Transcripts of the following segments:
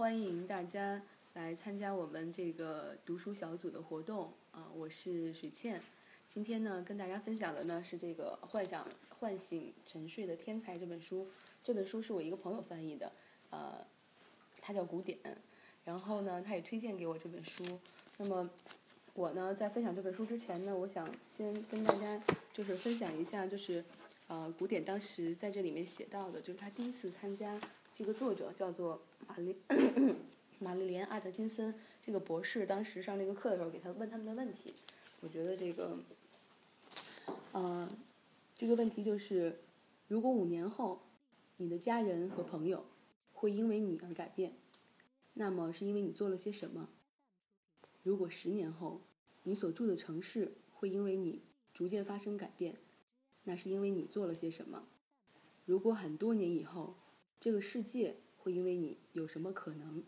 欢迎大家来参加我们这个读书小组的活动啊！我是水倩，今天呢跟大家分享的呢是这个《幻想唤醒沉睡的天才》这本书。这本书是我一个朋友翻译的，呃，他叫古典，然后呢他也推荐给我这本书。那么我呢在分享这本书之前呢，我想先跟大家就是分享一下，就是呃古典当时在这里面写到的，就是他第一次参加。这个作者叫做玛丽玛丽莲阿特金森，这个博士当时上这个课的时候给他问他们的问题，我觉得这个，呃，这个问题就是，如果五年后你的家人和朋友会因为你而改变，那么是因为你做了些什么？如果十年后你所住的城市会因为你逐渐发生改变，那是因为你做了些什么？如果很多年以后，这个世界会因为你有什么可能？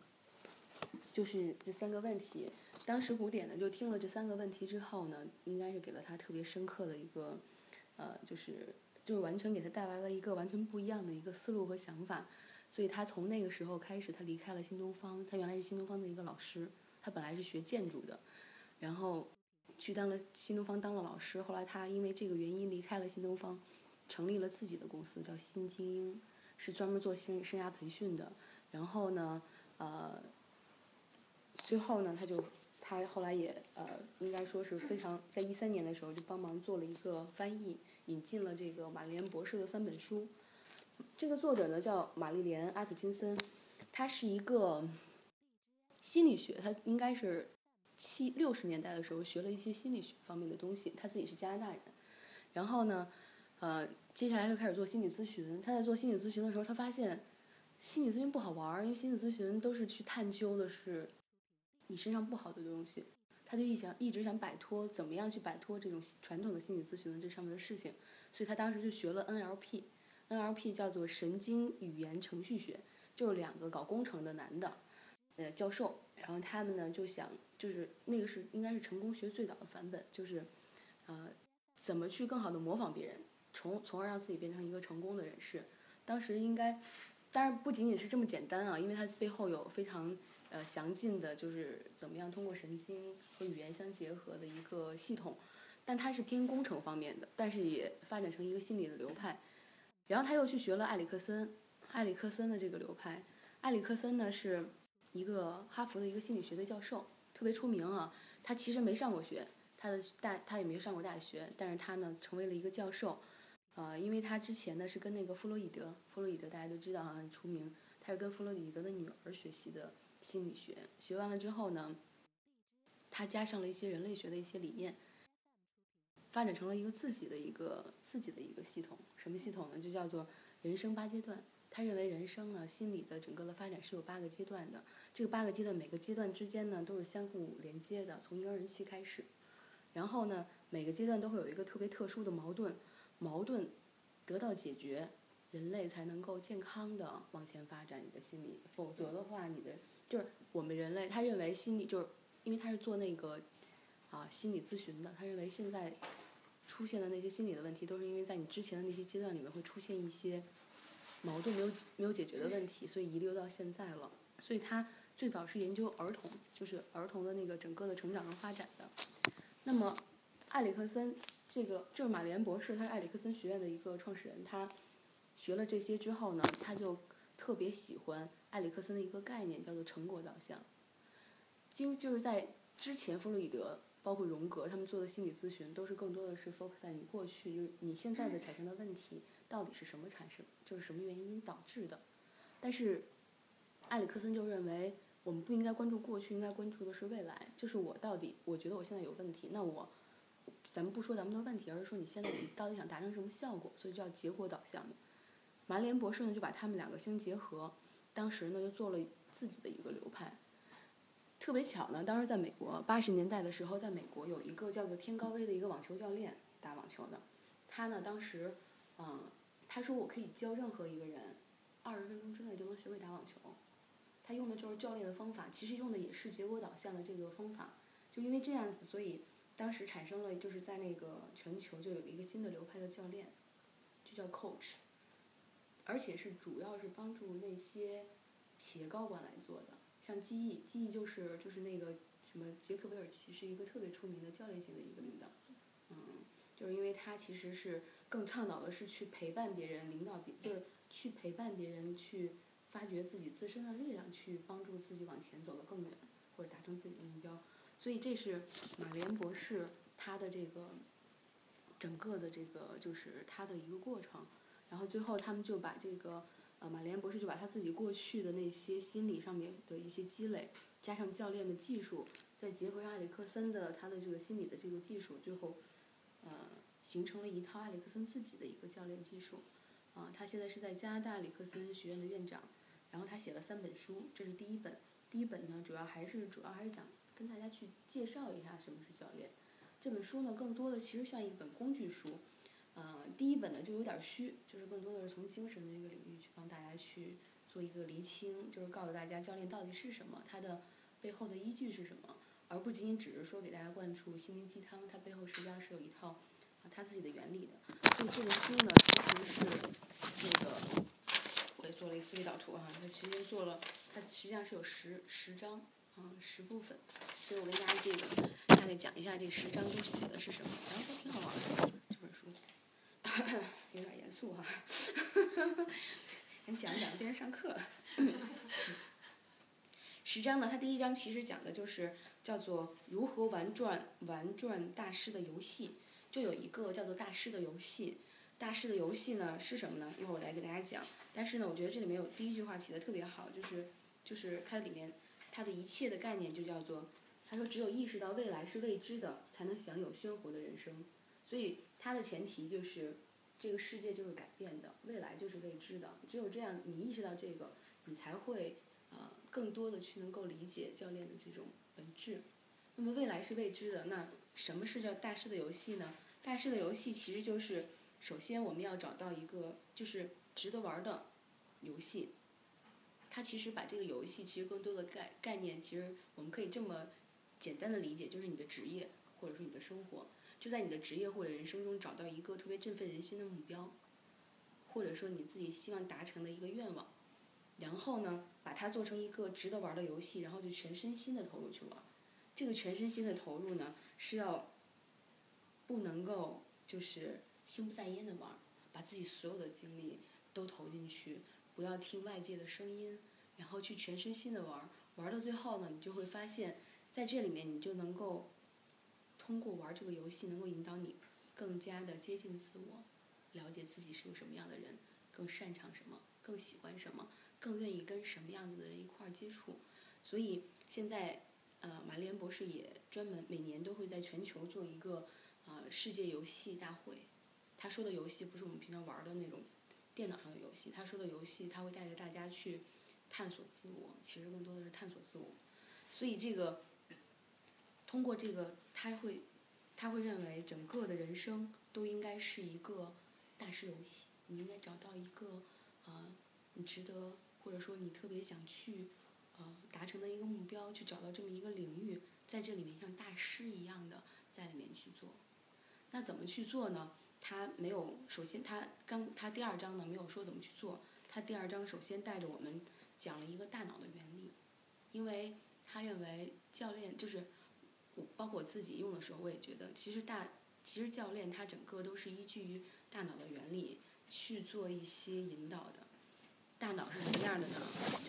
就是这三个问题。当时古典呢就听了这三个问题之后呢，应该是给了他特别深刻的一个，呃，就是就是完全给他带来了一个完全不一样的一个思路和想法。所以他从那个时候开始，他离开了新东方。他原来是新东方的一个老师，他本来是学建筑的，然后去当了新东方当了老师。后来他因为这个原因离开了新东方，成立了自己的公司，叫新精英。是专门做生生涯培训的，然后呢，呃，之后呢，他就他后来也呃，应该说是非常在一三年的时候就帮忙做了一个翻译，引进了这个玛丽莲博士的三本书。这个作者呢叫玛丽莲阿特金森，他是一个心理学，他应该是七六十年代的时候学了一些心理学方面的东西，他自己是加拿大人，然后呢。呃，接下来就开始做心理咨询。他在做心理咨询的时候，他发现心理咨询不好玩儿，因为心理咨询都是去探究的是你身上不好的东西。他就一想一直想摆脱，怎么样去摆脱这种传统的心理咨询的这上面的事情。所以他当时就学了 NLP，NLP 叫做神经语言程序学，就是两个搞工程的男的，呃，教授。然后他们呢就想，就是那个是应该是成功学最早的版本，就是呃，怎么去更好的模仿别人。从从而让自己变成一个成功的人士，当时应该，当然不仅仅是这么简单啊，因为它背后有非常呃详尽的，就是怎么样通过神经和语言相结合的一个系统，但它是偏工程方面的，但是也发展成一个心理的流派。然后他又去学了埃里克森，埃里克森的这个流派，埃里克森呢是一个哈佛的一个心理学的教授，特别出名啊。他其实没上过学，他的大他也没上过大学，但是他呢成为了一个教授。呃，因为他之前呢是跟那个弗洛伊德，弗洛伊德大家都知道啊，很出名。他是跟弗洛伊德的女儿学习的心理学，学完了之后呢，他加上了一些人类学的一些理念，发展成了一个自己的一个自己的一个系统。什么系统呢？就叫做人生八阶段。他认为人生呢，心理的整个的发展是有八个阶段的。这个八个阶段，每个阶段之间呢都是相互连接的，从婴儿期开始。然后呢，每个阶段都会有一个特别特殊的矛盾。矛盾得到解决，人类才能够健康的往前发展你的心理，否则的话，你的就是我们人类，他认为心理就是因为他是做那个啊心理咨询的，他认为现在出现的那些心理的问题，都是因为在你之前的那些阶段里面会出现一些矛盾没有没有解决的问题，所以遗留到现在了。所以他最早是研究儿童，就是儿童的那个整个的成长和发展的。那么埃里克森。这个就是马莲博士，他是埃里克森学院的一个创始人。他学了这些之后呢，他就特别喜欢埃里克森的一个概念，叫做成果导向。经就是在之前，弗洛伊德包括荣格他们做的心理咨询，都是更多的是 focus 在你过去，就是你现在的产生的问题到底是什么产生，就是什么原因导致的。但是埃里克森就认为，我们不应该关注过去，应该关注的是未来。就是我到底，我觉得我现在有问题，那我。咱们不说咱们的问题，而是说你现在你到底想达成什么效果，所以叫结果导向的。马莲博士呢就把他们两个相结合，当时呢就做了自己的一个流派。特别巧呢，当时在美国八十年代的时候，在美国有一个叫做天高威的一个网球教练，打网球的。他呢当时，嗯，他说我可以教任何一个人，二十分钟之内就能学会打网球。他用的就是教练的方法，其实用的也是结果导向的这个方法。就因为这样子，所以。当时产生了，就是在那个全球就有一个新的流派的教练，就叫 coach，而且是主要是帮助那些企业高管来做的，像记忆，记忆就是就是那个什么杰克韦尔奇是一个特别出名的教练型的一个领导，嗯，就是因为他其实是更倡导的是去陪伴别人，领导别就是去陪伴别人去发掘自己自身的力量，去帮助自己往前走得更远，或者达成自己的目标。所以这是马连博士他的这个整个的这个就是他的一个过程，然后最后他们就把这个呃马连博士就把他自己过去的那些心理上面的一些积累，加上教练的技术，再结合上埃里克森的他的这个心理的这个技术，最后呃形成了一套埃里克森自己的一个教练技术。啊，他现在是在加拿大里克森学院的院长，然后他写了三本书，这是第一本，第一本呢主要还是主要还是讲。跟大家去介绍一下什么是教练。这本书呢，更多的其实像一本工具书。呃，第一本呢就有点虚，就是更多的是从精神的这个领域去帮大家去做一个厘清，就是告诉大家教练到底是什么，它的背后的依据是什么，而不仅仅只是说给大家灌输心灵鸡汤，它背后实际上是有一套啊它自己的原理的。所以这本书呢，其实是那个我也做了一个思维导图哈，它其实做了，它实际上是有十十章。嗯，十部分，所以我跟大家这个大概讲一下这十章都写的是什么，然后还挺好玩的这本书，有点严肃哈，先讲一讲变成上课了。十章呢，它第一章其实讲的就是叫做如何玩转玩转大师的游戏，就有一个叫做大师的游戏，大师的游戏呢是什么呢？一会儿我来给大家讲。但是呢，我觉得这里面有第一句话写的特别好，就是就是它里面。他的一切的概念就叫做，他说只有意识到未来是未知的，才能享有鲜活的人生。所以他的前提就是，这个世界就是改变的，未来就是未知的。只有这样，你意识到这个，你才会呃更多的去能够理解教练的这种本质。那么未来是未知的，那什么是叫大师的游戏呢？大师的游戏其实就是，首先我们要找到一个就是值得玩的游戏。他其实把这个游戏其实更多的概概念，其实我们可以这么简单的理解，就是你的职业或者说你的生活，就在你的职业或者人生中找到一个特别振奋人心的目标，或者说你自己希望达成的一个愿望，然后呢，把它做成一个值得玩的游戏，然后就全身心的投入去玩。这个全身心的投入呢，是要不能够就是心不在焉的玩，把自己所有的精力都投进去。不要听外界的声音，然后去全身心的玩儿，玩到最后呢，你就会发现，在这里面你就能够通过玩这个游戏，能够引导你更加的接近自我，了解自己是个什么样的人，更擅长什么，更喜欢什么，更愿意跟什么样子的人一块儿接触。所以现在，呃，玛丽莲博士也专门每年都会在全球做一个呃世界游戏大会。他说的游戏不是我们平常玩的那种。电脑上的游戏，他说的游戏，他会带着大家去探索自我，其实更多的是探索自我。所以这个通过这个，他会他会认为整个的人生都应该是一个大师游戏。你应该找到一个呃你值得或者说你特别想去呃达成的一个目标，去找到这么一个领域，在这里面像大师一样的在里面去做。那怎么去做呢？他没有，首先他刚他第二章呢没有说怎么去做，他第二章首先带着我们讲了一个大脑的原理，因为他认为教练就是，我包括我自己用的时候我也觉得，其实大其实教练他整个都是依据于大脑的原理去做一些引导的，大脑是什么样的呢？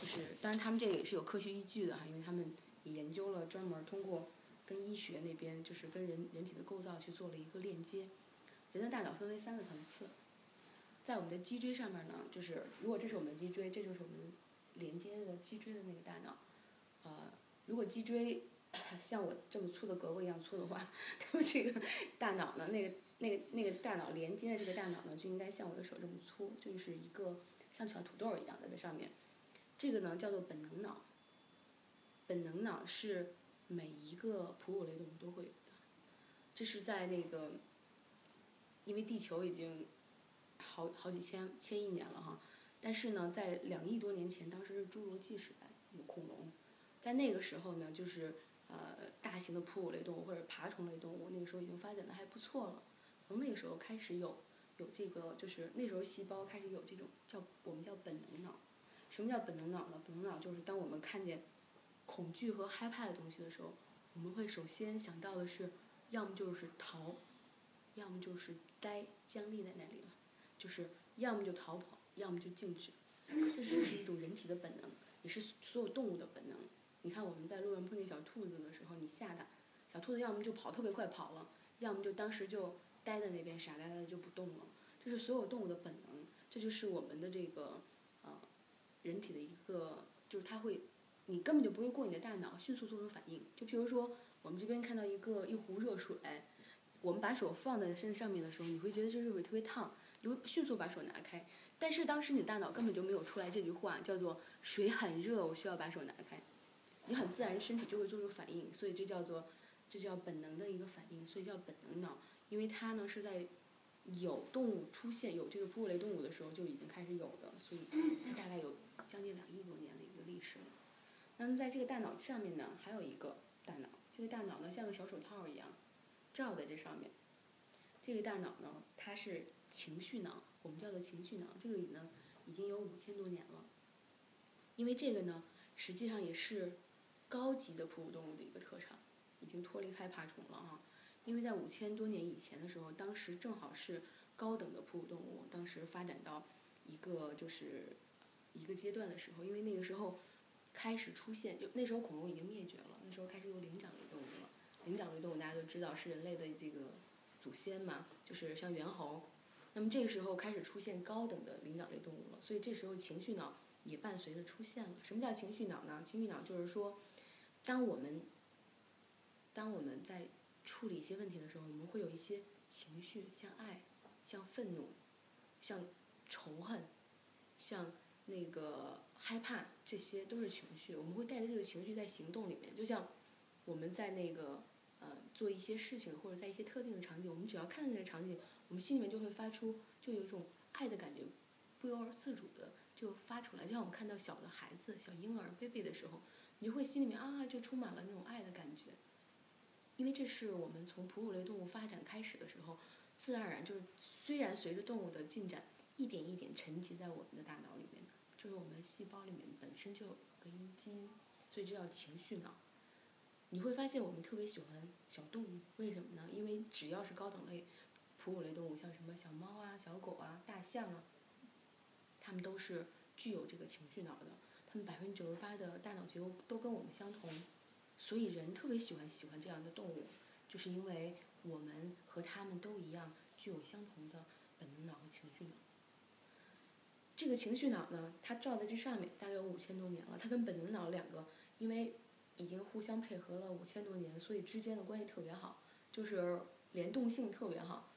就是当然他们这个也是有科学依据的哈，因为他们也研究了专门通过跟医学那边就是跟人人体的构造去做了一个链接。人的大脑分为三个层次，在我们的脊椎上面呢，就是如果这是我们的脊椎，这就是我们连接的脊椎的那个大脑。呃，如果脊椎像我这么粗的胳膊一样粗的话，那么这个大脑呢，那个那个那个大脑连接的这个大脑呢，就应该像我的手这么粗，就是一个像小土豆一样的在上面。这个呢叫做本能脑。本能脑是每一个哺乳类动物都会有的，这是在那个。因为地球已经好好几千千亿年了哈，但是呢，在两亿多年前，当时是侏罗纪时代，有恐龙，在那个时候呢，就是呃大型的哺乳类动物或者爬虫类动物，那个时候已经发展的还不错了。从那个时候开始有有这个，就是那时候细胞开始有这种叫我们叫本能脑，什么叫本能脑呢？本能脑就是当我们看见恐惧和害怕的东西的时候，我们会首先想到的是，要么就是逃，要么就是呆僵立在那里了，就是要么就逃跑，要么就静止。这就是一种人体的本能，也是所有动物的本能。你看我们在路上碰见小兔子的时候，你吓它，小兔子要么就跑特别快跑了，要么就当时就呆在那边傻呆呆的就不动了。这是所有动物的本能，这就是我们的这个呃人体的一个，就是它会，你根本就不用过你的大脑，迅速做出反应。就譬如说，我们这边看到一个一壶热水，我们把手放在身上面的时候，你会觉得这热水特别烫，你会迅速把手拿开。但是当时你大脑根本就没有出来这句话，叫做水很热，我需要把手拿开。你很自然身体就会做出反应，所以这叫做，这叫本能的一个反应，所以叫本能脑，因为它呢是在。有动物出现有这个哺乳类动物的时候就已经开始有的，所以它大概有将近两亿多年的一个历史了。那么在这个大脑上面呢，还有一个大脑，这个大脑呢像个小手套一样罩在这上面。这个大脑呢，它是情绪脑，我们叫做情绪脑。这个呢已经有五千多年了，因为这个呢实际上也是高级的哺乳动物的一个特长，已经脱离害怕虫了哈。因为在五千多年以前的时候，当时正好是高等的哺乳动物，当时发展到一个就是一个阶段的时候，因为那个时候开始出现，就那时候恐龙已经灭绝了，那时候开始有灵长类。灵长类动物大家都知道是人类的这个祖先嘛，就是像猿猴。那么这个时候开始出现高等的灵长类动物了，所以这时候情绪脑也伴随着出现了。什么叫情绪脑呢？情绪脑就是说，当我们当我们在处理一些问题的时候，我们会有一些情绪，像爱、像愤怒、像仇恨、像那个害怕，这些都是情绪。我们会带着这个情绪在行动里面，就像我们在那个呃做一些事情，或者在一些特定的场景，我们只要看到那个场景，我们心里面就会发出，就有一种爱的感觉，不由而自主的就发出来。就像我们看到小的孩子、小婴儿、baby 的时候，你就会心里面啊，就充满了那种爱的感觉。因为这是我们从哺乳类动物发展开始的时候，自然而然就是虽然随着动物的进展，一点一点沉积在我们的大脑里面，就是我们细胞里面本身就有个基因，所以这叫情绪脑。你会发现我们特别喜欢小动物，为什么呢？因为只要是高等类哺乳类动物，像什么小猫啊、小狗啊、大象啊，它们都是具有这个情绪脑的，它们百分之九十八的大脑结构都跟我们相同。所以人特别喜欢喜欢这样的动物，就是因为我们和他们都一样，具有相同的本能脑和情绪脑。这个情绪脑呢，它照在这上面，大概有五千多年了。它跟本能脑两个，因为已经互相配合了五千多年，所以之间的关系特别好，就是联动性特别好。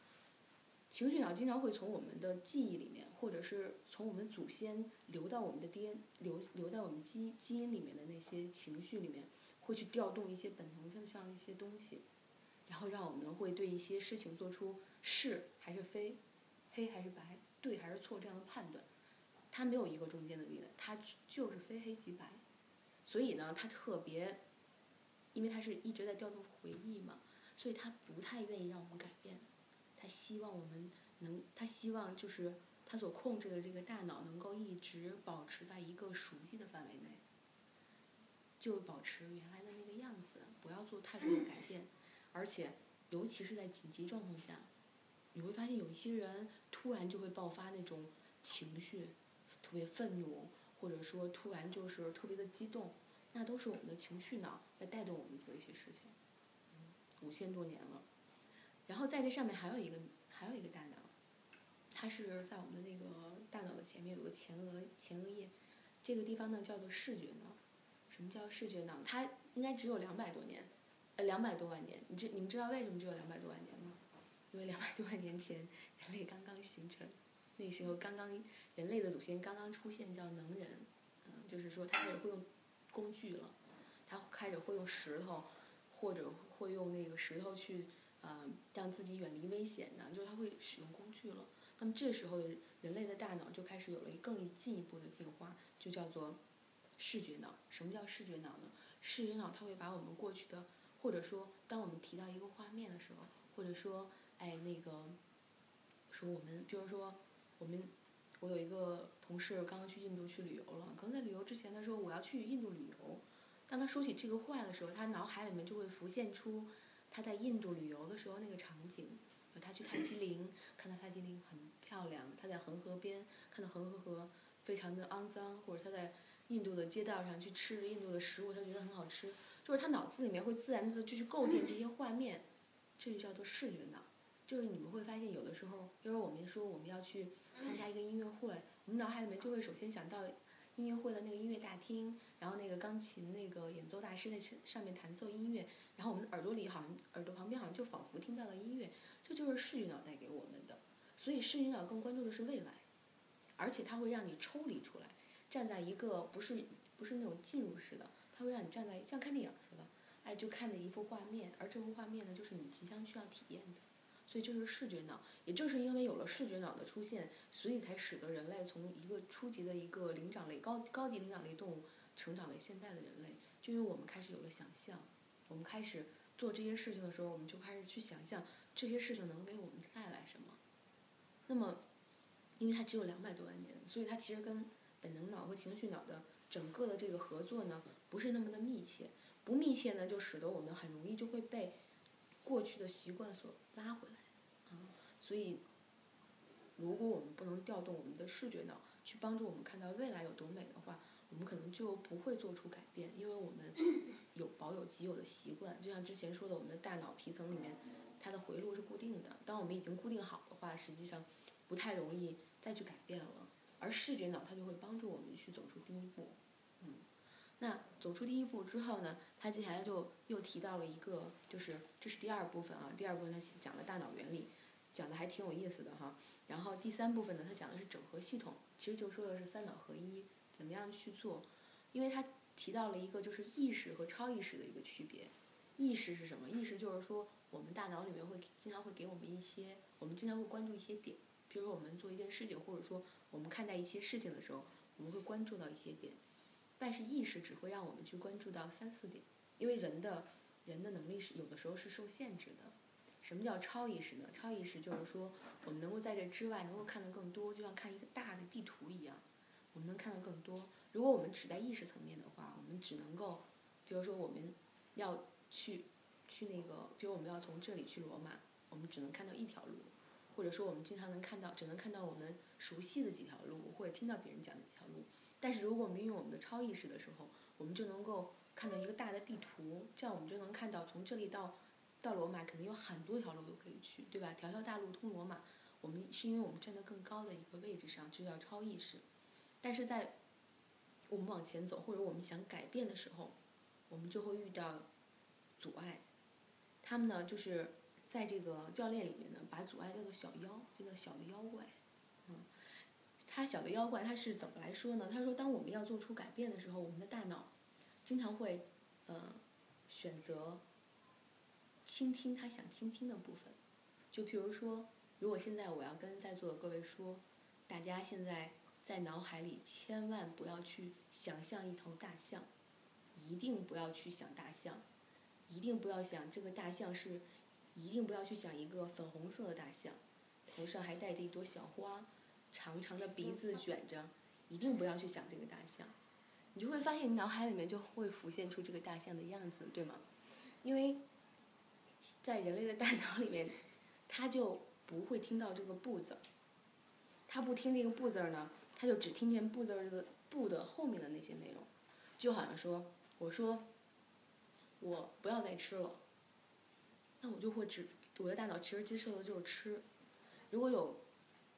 情绪脑经常会从我们的记忆里面，或者是从我们祖先留到我们的 DNA，流流在我们基基因里面的那些情绪里面。会去调动一些本能性像一些东西，然后让我们会对一些事情做出是还是非，黑还是白，对还是错这样的判断。它没有一个中间的力量，它就是非黑即白。所以呢，他特别，因为他是一直在调动回忆嘛，所以他不太愿意让我们改变。他希望我们能，他希望就是他所控制的这个大脑能够一直保持在一个熟悉的范围内。就保持原来的那个样子，不要做太多的改变，而且尤其是在紧急状况下，你会发现有一些人突然就会爆发那种情绪，特别愤怒，或者说突然就是特别的激动，那都是我们的情绪脑在带动我们做一些事情。五千多年了，然后在这上面还有一个还有一个大脑，它是在我们的那个大脑的前面有个前额前额叶，这个地方呢叫做视觉脑。什么叫视觉脑？它应该只有两百多年，呃，两百多万年。你知你们知道为什么只有两百多万年吗？因为两百多万年前人类刚刚形成，那时候刚刚人类的祖先刚刚出现，叫能人，嗯，就是说他开始会用工具了，他开始会用石头，或者会用那个石头去，呃，让自己远离危险的，就是他会使用工具了。那么这时候的人类的大脑就开始有了更进一步的进化，就叫做。视觉脑，什么叫视觉脑呢？视觉脑它会把我们过去的，或者说当我们提到一个画面的时候，或者说，哎那个，说我们，比如说，我们，我有一个同事刚刚去印度去旅游了，可能在旅游之前他说我要去印度旅游，当他说起这个话的时候，他脑海里面就会浮现出他在印度旅游的时候那个场景，他去泰姬陵，看到泰姬陵很漂亮，他在恒河边看到恒河河非常的肮脏，或者他在印度的街道上去吃印度的食物，他觉得很好吃，就是他脑子里面会自然的就去构建这些画面，这就叫做视觉脑。就是你们会发现，有的时候，比如我们说我们要去参加一个音乐会，我们脑海里面就会首先想到音乐会的那个音乐大厅，然后那个钢琴那个演奏大师在上面弹奏音乐，然后我们耳朵里好像耳朵旁边好像就仿佛听到了音乐，这就是视觉脑带给我们的。所以视觉脑更关注的是未来，而且它会让你抽离出来，站在一个不是不是那种进入式的，它会让你站在像看电影似的，哎，就看的一幅画面，而这幅画面呢，就是你即将需要体验的。所以这是视觉脑，也正是因为有了视觉脑的出现，所以才使得人类从一个初级的一个灵长类、高高级灵长类动物，成长为现在的人类。就因为我们开始有了想象，我们开始做这些事情的时候，我们就开始去想象这些事情能给我们带来什么。那么，因为它只有两百多万年，所以它其实跟本能脑和情绪脑的整个的这个合作呢，不是那么的密切。不密切呢，就使得我们很容易就会被过去的习惯所拉回来。所以，如果我们不能调动我们的视觉脑去帮助我们看到未来有多美的话，我们可能就不会做出改变，因为我们有保有既有的习惯。就像之前说的，我们的大脑皮层里面它的回路是固定的。当我们已经固定好的话，实际上不太容易再去改变了。而视觉脑它就会帮助我们去走出第一步。嗯，那走出第一步之后呢，他接下来就又提到了一个，就是这是第二部分啊。第二部分他讲了大脑原理。讲的还挺有意思的哈，然后第三部分呢，他讲的是整合系统，其实就说的是三脑合一，怎么样去做？因为他提到了一个就是意识和超意识的一个区别。意识是什么？意识就是说我们大脑里面会经常会给我们一些，我们经常会关注一些点，比如说我们做一件事情，或者说我们看待一些事情的时候，我们会关注到一些点。但是意识只会让我们去关注到三四点，因为人的人的能力是有的时候是受限制的。什么叫超意识呢？超意识就是说，我们能够在这之外能够看得更多，就像看一个大的地图一样，我们能看得更多。如果我们只在意识层面的话，我们只能够，比如说我们要去去那个，比如我们要从这里去罗马，我们只能看到一条路，或者说我们经常能看到，只能看到我们熟悉的几条路，或者听到别人讲的几条路。但是如果我们运用我们的超意识的时候，我们就能够看到一个大的地图，这样我们就能看到从这里到。到罗马肯定有很多条路都可以去，对吧？条条大路通罗马。我们是因为我们站在更高的一个位置上，这叫超意识。但是在我们往前走或者我们想改变的时候，我们就会遇到阻碍。他们呢，就是在这个教练里面呢，把阻碍叫做小妖，这个小的妖怪。嗯，他小的妖怪他是怎么来说呢？他说，当我们要做出改变的时候，我们的大脑经常会呃选择。倾听他想倾听的部分，就譬如说，如果现在我要跟在座的各位说，大家现在在脑海里千万不要去想象一头大象，一定不要去想大象，一定不要想这个大象是，一定不要去想一个粉红色的大象，头上还带着一朵小花，长长的鼻子卷着，一定不要去想这个大象，你就会发现你脑海里面就会浮现出这个大象的样子，对吗？因为。在人类的大脑里面，他就不会听到这个“不”字儿。他不听这个“不”字儿呢，他就只听见“不”字儿这个“不”的后面的那些内容。就好像说，我说，我不要再吃了，那我就会只我的大脑其实接受的就是吃。如果有，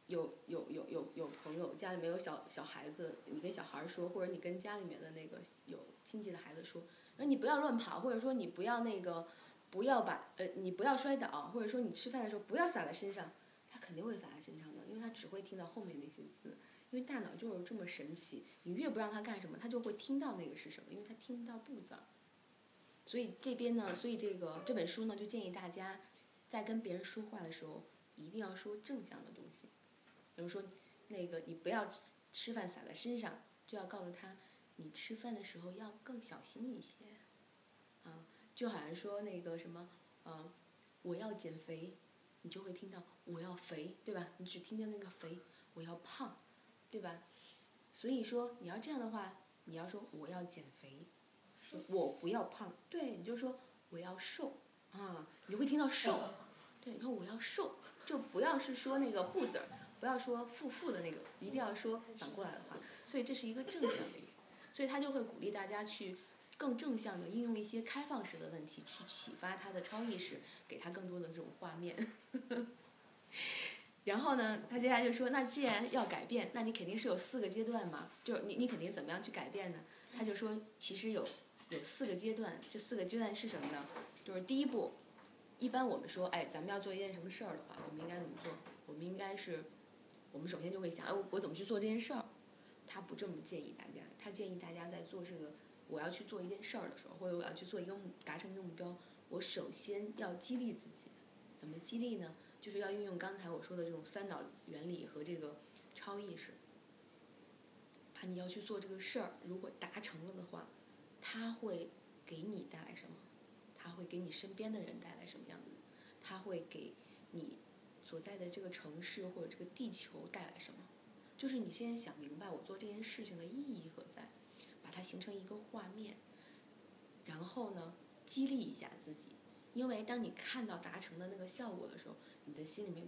有有有有有朋友家里面有小小孩子，你跟小孩儿说，或者你跟家里面的那个有亲戚的孩子说，说你不要乱跑，或者说你不要那个。不要把呃，你不要摔倒，或者说你吃饭的时候不要洒在身上，他肯定会洒在身上的，因为他只会听到后面那些字，因为大脑就是这么神奇，你越不让他干什么，他就会听到那个是什么，因为他听不到不字儿。所以这边呢，所以这个这本书呢，就建议大家在跟别人说话的时候，一定要说正向的东西，比如说那个你不要吃饭洒在身上，就要告诉他，你吃饭的时候要更小心一些，就好像说那个什么，呃，我要减肥，你就会听到我要肥，对吧？你只听见那个肥，我要胖，对吧？所以说你要这样的话，你要说我要减肥，我不要胖，对，你就说我要瘦，啊，你就会听到瘦，对，你说我要瘦，就不要是说那个不字儿，不要说负负的那个，一定要说反过来的话，所以这是一个正向的语，所以他就会鼓励大家去更正向的应用一些开放式的问题去启发他的超意识，给他更多的这种画面。然后呢，他接下来就说：“那既然要改变，那你肯定是有四个阶段嘛，就是你你肯定怎么样去改变呢？”他就说：“其实有有四个阶段，这四个阶段是什么呢？就是第一步，一般我们说，哎，咱们要做一件什么事儿的话，我们应该怎么做？我们应该是，我们首先就会想，哎，我怎么去做这件事儿？他不这么建议大家，他建议大家在做这个我要去做一件事儿的时候，或者我要去做一个目达成一个目标，我首先要激励自己，怎么激励呢？”就是要运用刚才我说的这种三脑原理和这个超意识，把你要去做这个事儿，如果达成了的话，它会给你带来什么？它会给你身边的人带来什么样子？它会给你所在的这个城市或者这个地球带来什么？就是你先想明白我做这件事情的意义何在，把它形成一个画面，然后呢，激励一下自己，因为当你看到达成的那个效果的时候。你的心里面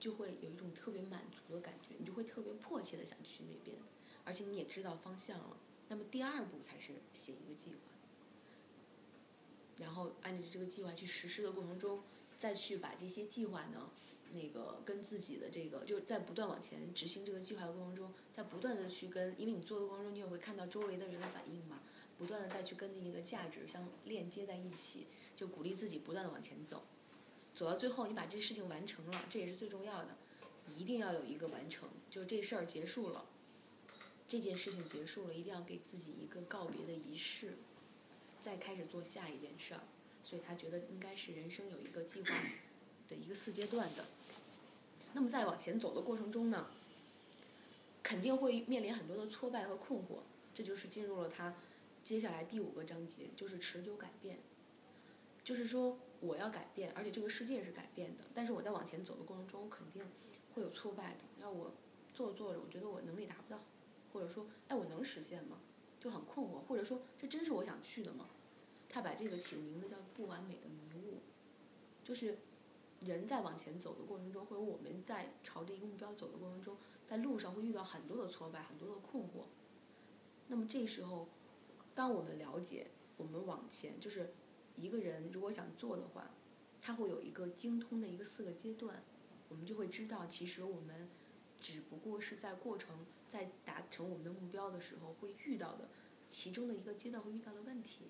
就会有一种特别满足的感觉，你就会特别迫切的想去那边，而且你也知道方向了。那么第二步才是写一个计划，然后按照这个计划去实施的过程中，再去把这些计划呢，那个跟自己的这个，就在不断往前执行这个计划的过程中，在不断的去跟，因为你做的过程中，你也会看到周围的人的反应嘛，不断的再去跟那个价值相链接在一起，就鼓励自己不断的往前走。走到最后，你把这事情完成了，这也是最重要的，一定要有一个完成，就这事儿结束了，这件事情结束了，一定要给自己一个告别的仪式，再开始做下一件事儿。所以他觉得应该是人生有一个计划的一个四阶段的。那么在往前走的过程中呢，肯定会面临很多的挫败和困惑，这就是进入了他接下来第五个章节，就是持久改变，就是说。我要改变，而且这个世界是改变的。但是我在往前走的过程中，肯定会有挫败的。要我做着做着，我觉得我能力达不到，或者说，哎，我能实现吗？就很困惑，或者说，这真是我想去的吗？他把这个起名字叫“不完美的迷雾”，就是人在往前走的过程中，或者我们在朝着一个目标走的过程中，在路上会遇到很多的挫败，很多的困惑。那么这时候，当我们了解，我们往前就是。一个人如果想做的话，他会有一个精通的一个四个阶段，我们就会知道，其实我们只不过是在过程在达成我们的目标的时候会遇到的其中的一个阶段会遇到的问题。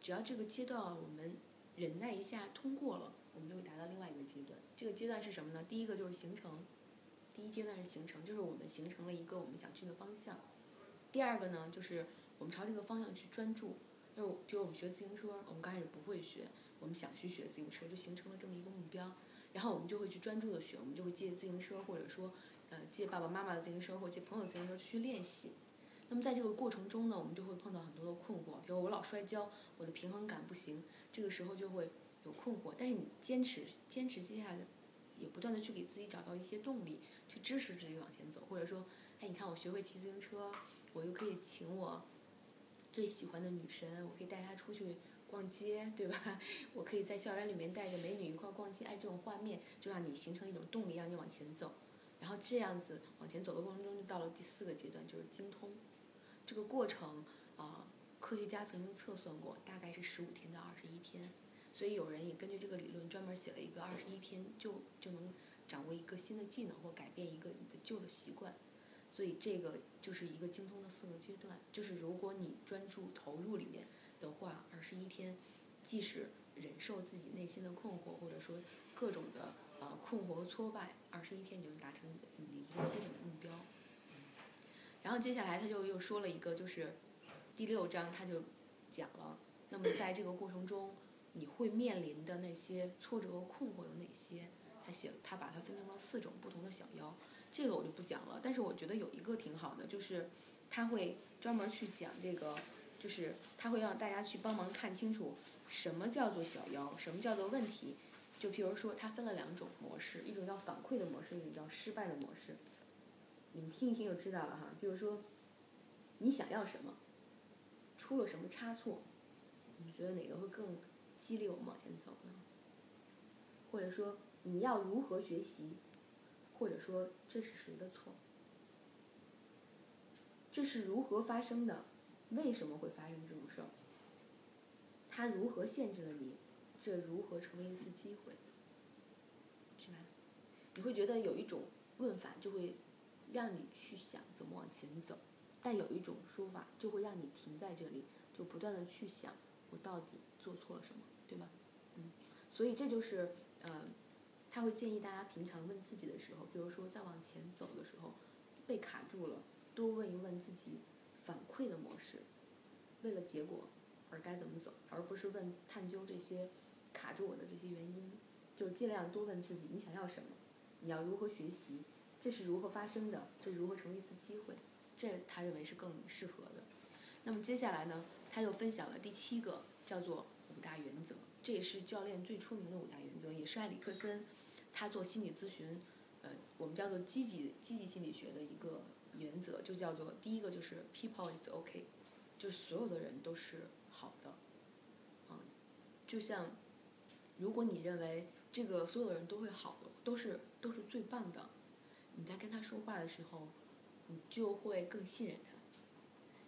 只要这个阶段我们忍耐一下通过了，我们就会达到另外一个阶段。这个阶段是什么呢？第一个就是形成，第一阶段是形成，就是我们形成了一个我们想去的方向。第二个呢，就是我们朝这个方向去专注。就比如我们学自行车，我们刚开始不会学，我们想去学自行车，就形成了这么一个目标，然后我们就会去专注的学，我们就会借自行车，或者说，呃，借爸爸妈妈的自行车，或借朋友自行车去练习。那么在这个过程中呢，我们就会碰到很多的困惑，比如我老摔跤，我的平衡感不行，这个时候就会有困惑。但是你坚持，坚持接下来，也不断的去给自己找到一些动力，去支持自己往前走，或者说，哎，你看我学会骑自行车，我又可以请我。最喜欢的女神，我可以带她出去逛街，对吧？我可以在校园里面带着美女一块逛街，哎，这种画面就让你形成一种动力，让你往前走。然后这样子往前走的过程中，就到了第四个阶段，就是精通。这个过程啊，科学家曾经测算过，大概是十五天到二十一天。所以有人也根据这个理论专门写了一个二十一天就就能掌握一个新的技能或改变一个你的旧的习惯。所以这个就是一个精通的四个阶段，就是如果你专注投入里面的话，二十一天，即使忍受自己内心的困惑，或者说各种的呃困惑和挫败，二十一天就能达成你的一个基本的目标。然后接下来他就又说了一个，就是第六章他就讲了，那么在这个过程中你会面临的那些挫折和困惑有哪些？他写他把它分成了四种不同的小妖。这个我就不讲了，但是我觉得有一个挺好的，就是他会专门去讲这个，就是他会让大家去帮忙看清楚什么叫做小妖，什么叫做问题。就譬如说，他分了两种模式，一种叫反馈的模式，一种叫失败的模式。你们听一听就知道了哈。比如说，你想要什么，出了什么差错，你觉得哪个会更激励我们往前走呢？或者说你要如何学习，或者说这是谁的错？这是如何发生的？为什么会发生这种事儿？它如何限制了你？这如何成为一次机会？是吧？你会觉得有一种问法就会让你去想怎么往前走，但有一种说法就会让你停在这里，就不断的去想我到底做错了什么，对吧？嗯，所以这就是呃，他会建议大家平常问自己的时候，比如说在往前走的时候被卡住了，多问一问自己反馈的模式，为了结果而该怎么走，而不是问探究这些。卡住我的这些原因，就尽量多问自己：你想要什么？你要如何学习？这是如何发生的？这如何成为一次机会？这他认为是更适合的。那么接下来呢，他又分享了第七个，叫做五大原则。这也是教练最出名的五大原则，也是埃里克森他做心理咨询，呃，我们叫做积极积极心理学的一个原则，就叫做第一个就是 People is OK，就是所有的人都是好的，嗯，就像。如果你认为这个所有的人都会好的，都是都是最棒的，你在跟他说话的时候，你就会更信任他。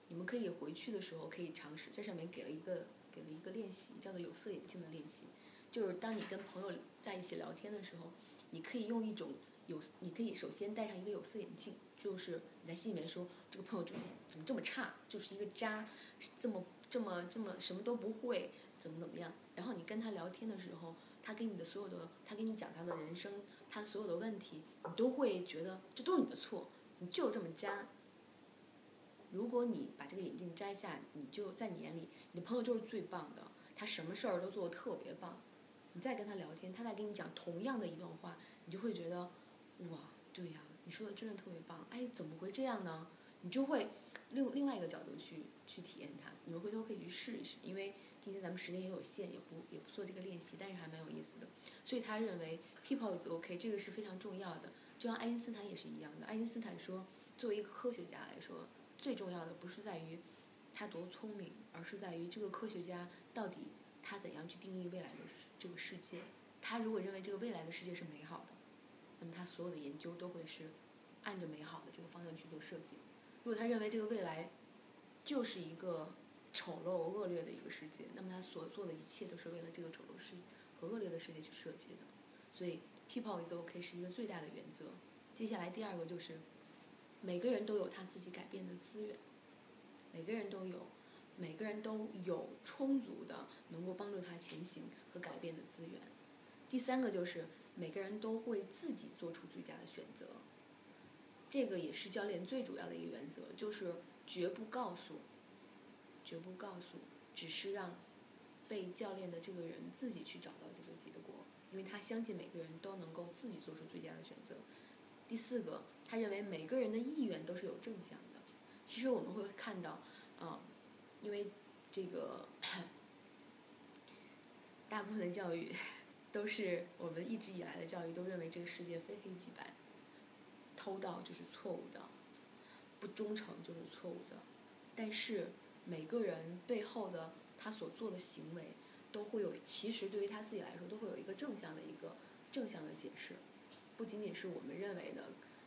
你们可以回去的时候可以尝试，这上面给了一个给了一个练习，叫做有色眼镜的练习。就是当你跟朋友在一起聊天的时候，你可以用一种有，你可以首先戴上一个有色眼镜，就是你在心里面说这个朋友怎么怎么这么差，就是一个渣，这么这么这么什么都不会。怎么怎么样？然后你跟他聊天的时候，他给你的所有的，他给你讲他的人生，他所有的问题，你都会觉得这都是你的错，你就这么渣。如果你把这个眼镜摘下，你就在你眼里，你的朋友就是最棒的，他什么事儿都做得特别棒。你再跟他聊天，他再跟你讲同样的一段话，你就会觉得，哇，对呀，你说的真的特别棒。哎，怎么会这样呢？你就会另另外一个角度去去体验它。你们回头可以去试一试，因为。今天咱们时间也有限，也不也不做这个练习，但是还蛮有意思的。所以他认为 people is OK，这个是非常重要的。就像爱因斯坦也是一样的。爱因斯坦说，作为一个科学家来说，最重要的不是在于他多聪明，而是在于这个科学家到底他怎样去定义未来的这个世界。他如果认为这个未来的世界是美好的，那么他所有的研究都会是按着美好的这个方向去做设计。如果他认为这个未来就是一个丑陋恶劣的一个世界，那么他所做的一切都是为了这个丑陋世和恶劣的世界去设计的，所以 people is OK 是一个最大的原则。接下来第二个就是，每个人都有他自己改变的资源，每个人都有，每个人都有充足的能够帮助他前行和改变的资源。第三个就是每个人都会自己做出最佳的选择，这个也是教练最主要的一个原则，就是绝不告诉。绝不告诉，只是让被教练的这个人自己去找到这个结果，因为他相信每个人都能够自己做出最佳的选择。第四个，他认为每个人的意愿都是有正向的。其实我们会看到，嗯，因为这个大部分的教育都是我们一直以来的教育都认为这个世界非黑即白，偷盗就是错误的，不忠诚就是错误的，但是。每个人背后的他所做的行为，都会有其实对于他自己来说都会有一个正向的一个正向的解释，不仅仅是我们认为的，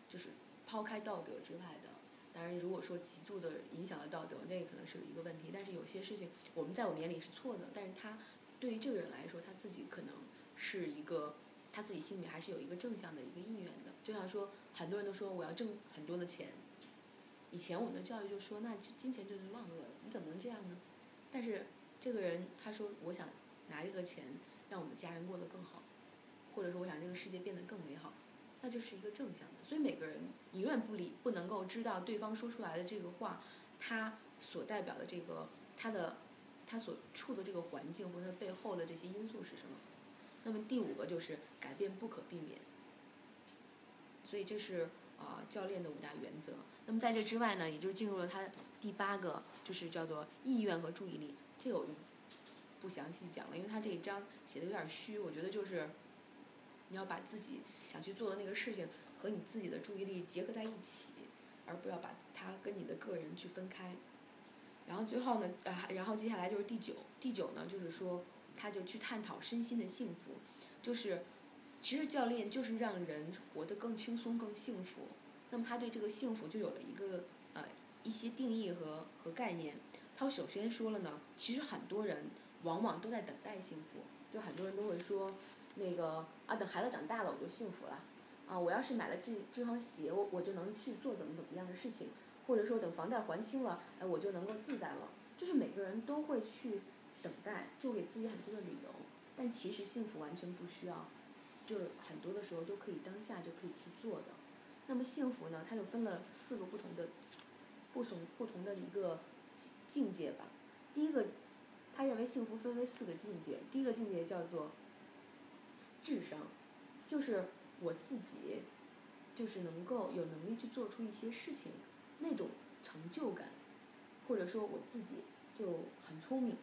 就是抛开道德之外的。当然，如果说极度的影响了道德，那个可能是有一个问题。但是有些事情我们在我们眼里是错的，但是他对于这个人来说，他自己可能是一个他自己心里还是有一个正向的一个意愿的。就像说，很多人都说我要挣很多的钱。以前我们的教育就说，那金钱就是万恶，你怎么能这样呢？但是这个人他说，我想拿这个钱让我们家人过得更好，或者说我想这个世界变得更美好，那就是一个正向的。所以每个人永远不理不能够知道对方说出来的这个话，他所代表的这个他的他所处的这个环境或者背后的这些因素是什么。那么第五个就是改变不可避免。所以这是。啊，教练的五大原则。那么在这之外呢，也就进入了他第八个，就是叫做意愿和注意力。这个我就不详细讲了，因为他这一章写的有点虚。我觉得就是你要把自己想去做的那个事情和你自己的注意力结合在一起，而不要把它跟你的个人去分开。然后最后呢，呃，然后接下来就是第九，第九呢就是说，他就去探讨身心的幸福，就是其实教练就是让人活得更轻松、更幸福。那么他对这个幸福就有了一个呃一些定义和和概念。他首先说了呢，其实很多人往往都在等待幸福，就很多人都会说，那个啊，等孩子长大了我就幸福了，啊，我要是买了这这双鞋，我我就能去做怎么怎么样的事情。或者说等房贷还清了，哎，我就能够自在了。就是每个人都会去等待，就给自己很多的理由。但其实幸福完全不需要，就是很多的时候都可以当下就可以去做的。那么幸福呢，它又分了四个不同的，不同不同的一个境界吧。第一个，他认为幸福分为四个境界。第一个境界叫做智商，就是我自己，就是能够有能力去做出一些事情。那种成就感，或者说我自己就很聪明，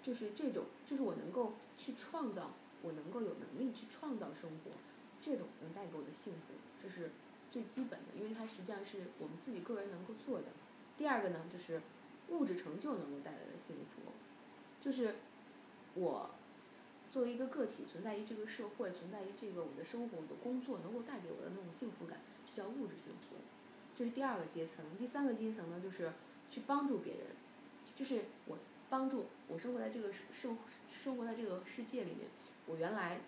就是这种，就是我能够去创造，我能够有能力去创造生活，这种能带给我的幸福，这是最基本的，因为它实际上是我们自己个人能够做的。第二个呢，就是物质成就能够带来的幸福，就是我作为一个个体存在于这个社会，存在于这个我的生活、我的工作能够带给我的那种幸福感，这叫物质幸福。这是第二个阶层，第三个阶层呢，就是去帮助别人，就是我帮助我生活在这个生生活在这个世界里面，我原来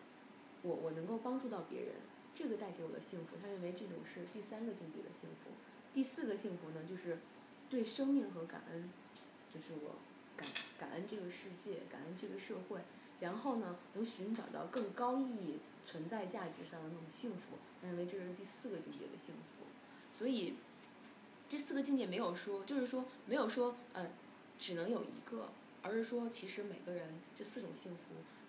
我我能够帮助到别人，这个带给我的幸福，他认为这种是第三个境界的幸福。第四个幸福呢，就是对生命和感恩，就是我感感恩这个世界，感恩这个社会，然后呢，能寻找到更高意义、存在价值上的那种幸福，他认为这是第四个境界的幸福。所以，这四个境界没有说，就是说没有说，呃，只能有一个，而是说其实每个人这四种幸福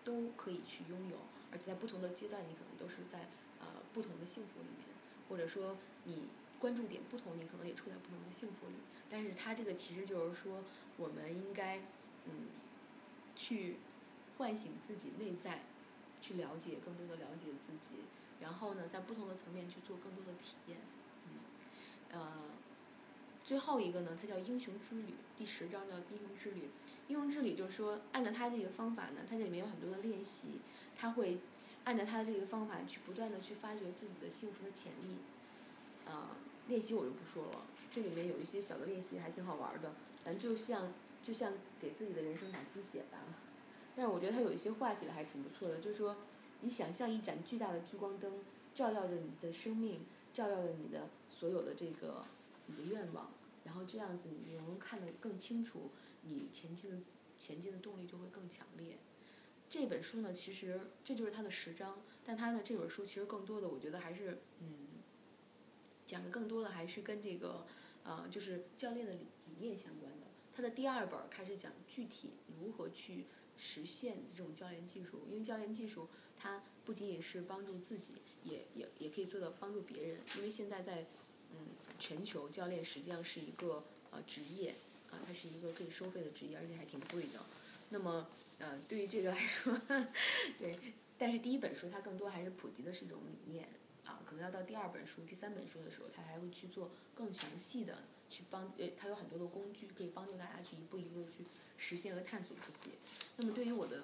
都可以去拥有，而且在不同的阶段，你可能都是在呃不同的幸福里面，或者说你关注点不同，你可能也处在不同的幸福里。但是它这个其实就是说，我们应该嗯去唤醒自己内在，去了解更多的了解自己，然后呢，在不同的层面去做更多的体验。嗯呃，最后一个呢，它叫英雄之旅，第十章叫英雄之旅。英雄之旅就是说，按照他这个方法呢，它这里面有很多的练习，他会按照他的这个方法去不断的去发掘自己的幸福的潜力。啊，练习我就不说了，这里面有一些小的练习还挺好玩的，咱就像就像给自己的人生打鸡血吧。但是我觉得他有一些话写的还挺不错的，就是说，你想象一盏巨大的聚光灯，照耀着你的生命。照耀着你的所有的这个你的愿望，然后这样子你能看得更清楚，你前进的前进的动力就会更强烈。这本书呢，其实这就是它的十章，但它呢这本书其实更多的，我觉得还是嗯，讲的更多的还是跟这个呃，就是教练的理理念相关的。他的第二本开始讲具体如何去实现这种教练技术，因为教练技术它不仅仅是帮助自己。也也也可以做到帮助别人，因为现在在嗯全球教练实际上是一个呃职业啊，它是一个可以收费的职业，而且还挺贵的。那么呃对于这个来说，对，但是第一本书它更多还是普及的是一种理念啊，可能要到第二本书、第三本书的时候，它还会去做更详细的去帮呃，它有很多的工具可以帮助大家去一步一步的去实现和探索自己。那么对于我的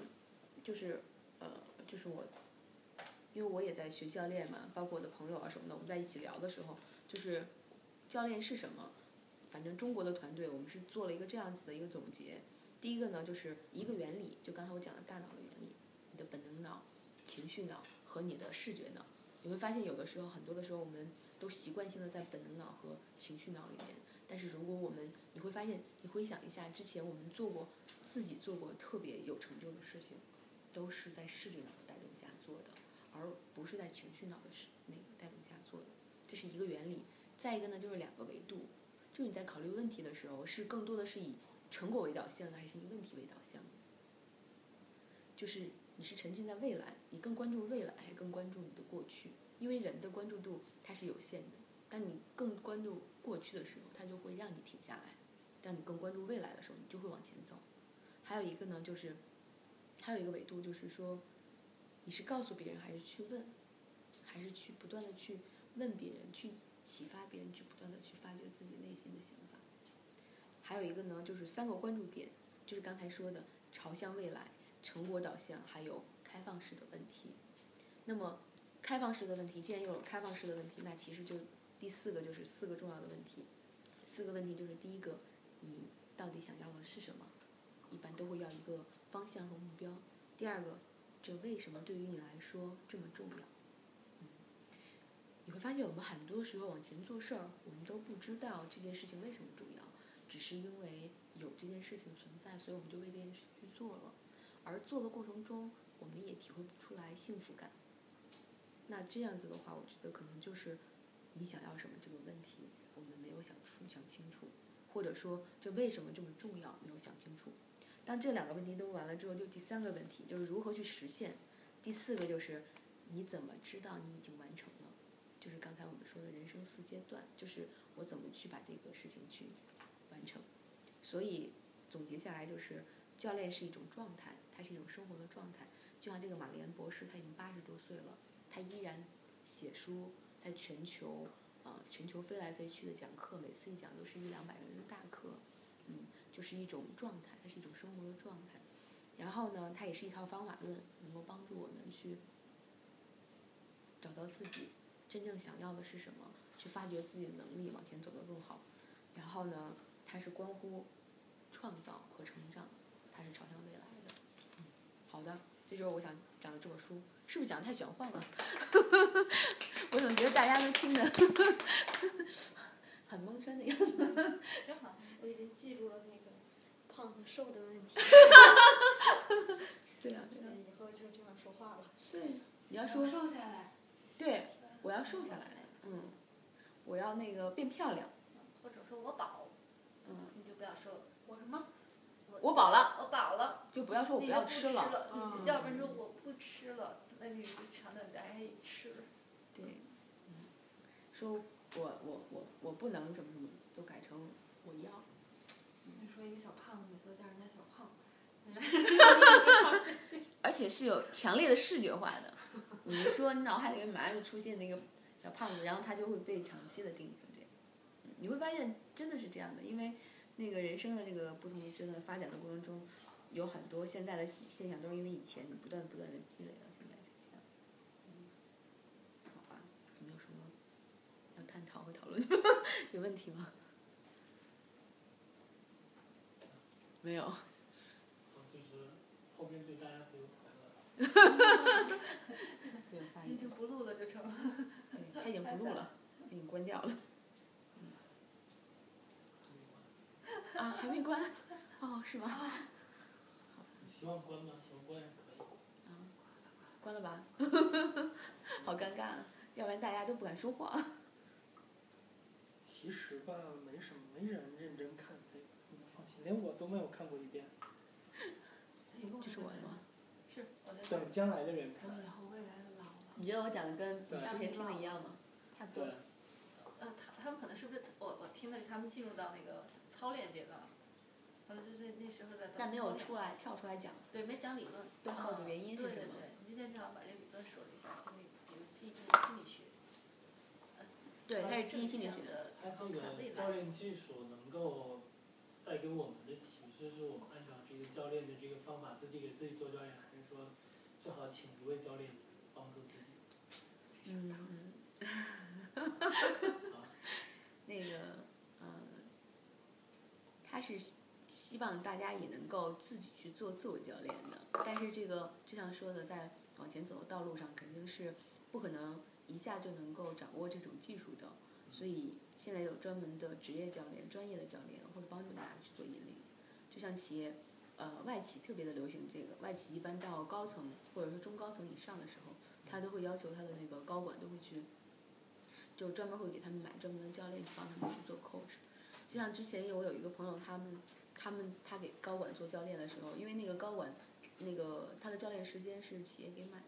就是呃就是我。因为我也在学教练嘛，包括我的朋友啊什么的，我们在一起聊的时候，就是教练是什么？反正中国的团队，我们是做了一个这样子的一个总结。第一个呢，就是一个原理，就刚才我讲的大脑的原理，你的本能脑、情绪脑和你的视觉脑。你会发现，有的时候，很多的时候，我们都习惯性的在本能脑和情绪脑里面。但是如果我们，你会发现，你回想一下之前我们做过自己做过特别有成就的事情，都是在视觉脑的带动下做的。而不是在情绪脑的是那个带动下做的，这是一个原理。再一个呢，就是两个维度，就是你在考虑问题的时候，是更多的是以成果为导向的，还是以问题为导向的？就是你是沉浸在未来，你更关注未来，还更关注你的过去？因为人的关注度它是有限的，但你更关注过去的时候，它就会让你停下来；当你更关注未来的时候，你就会往前走。还有一个呢，就是还有一个维度，就是说。你是告诉别人，还是去问，还是去不断的去问别人，去启发别人去不断的去发掘自己内心的想法。还有一个呢，就是三个关注点，就是刚才说的朝向未来、成果导向，还有开放式的问题。那么，开放式的问题，既然有开放式的问题，那其实就第四个就是四个重要的问题。四个问题就是第一个，你到底想要的是什么？一般都会要一个方向和目标。第二个，这为什么对于你来说这么重要？嗯，你会发现我们很多时候往前做事儿，我们都不知道这件事情为什么重要，只是因为有这件事情存在，所以我们就为这件事去做了。而做的过程中，我们也体会不出来幸福感。那这样子的话，我觉得可能就是你想要什么这个问题，我们没有想出想清楚，或者说这为什么这么重要，没有想清楚。当这两个问题都完了之后，就第三个问题就是如何去实现。第四个就是你怎么知道你已经完成了？就是刚才我们说的人生四阶段，就是我怎么去把这个事情去完成。所以总结下来就是，教练是一种状态，它是一种生活的状态。就像这个马连博士，他已经八十多岁了，他依然写书，在全球啊全球飞来飞去的讲课，每次一讲都是一两百人的大课，嗯。就是一种状态，它是一种生活的状态。然后呢，它也是一套方法论，能够帮助我们去找到自己真正想要的是什么，去发掘自己的能力，往前走得更好。然后呢，它是关乎创造和成长，它是朝向未来的。好的，这就是我想讲的这本书，是不是讲的太玄幻了？我总觉得大家都听得很蒙圈的样子？正好，我已经记住了那个。胖和瘦的问题。对呀，对呀。以后就这样说话了。对，你要说。瘦下来。对，我要瘦下来。嗯。我要那个变漂亮。或者说我饱。嗯。你就不要说了。我什么？我饱了。我饱了。就不要说我不要吃了。嗯。要不然说我不吃了，那你就强调咱还吃。对。嗯。说我我我我不能怎么怎么，就改成我要。说一个小胖子，每次都叫人家小胖。而且是有强烈的视觉化的，你说你脑海里面马上就出现那个小胖子，然后他就会被长期的定义成这样。你会发现真的是这样的，因为那个人生的这个不同阶段发展的过程中，有很多现在的现象都是因为以前你不断不断的积累到现在是这样。嗯，好吧，有没有什么要探讨和讨论？有问题吗？没有。就是后边对大家自由讨论。已经不录了就成了。对，他已经不录了，已经关掉了。啊，还没关？哦，是吗？希望关吗？希望关也可以。啊，关了吧。好尴尬，要不然大家都不敢说话。其实吧，没什么，没人认真看。连我都没有看过一遍。这是我的吗？是。等将来的人看。以后未来的老了。你觉得我讲的跟之前听的一样吗？差不多。呃，他他们可能是不是我我听的是他们进入到那个操练阶段，他们就是那时候在。但没有出来跳出来讲。对，没讲理论。背后的原因是什么？对对对，你今天正好把这理论说了一下，就那比如积极心理学。对，他是积极心理学的。他这个教练技术能够。带给我们的启示是我们按照这个教练的这个方法自己给自己做教练，还是说最好请一位教练帮助自己？嗯嗯。那个，嗯，他是希望大家也能够自己去做自我教练的，但是这个就像说的，在往前走的道路上肯定是不可能一下就能够掌握这种技术的，所以。现在有专门的职业教练、专业的教练，或者帮助大家去做引领。就像企业，呃，外企特别的流行这个。外企一般到高层或者说中高层以上的时候，他都会要求他的那个高管都会去，就专门会给他们买专门的教练去帮他们去做 coach。就像之前我有一个朋友，他们他们他给高管做教练的时候，因为那个高管那个他的教练时间是企业给买的，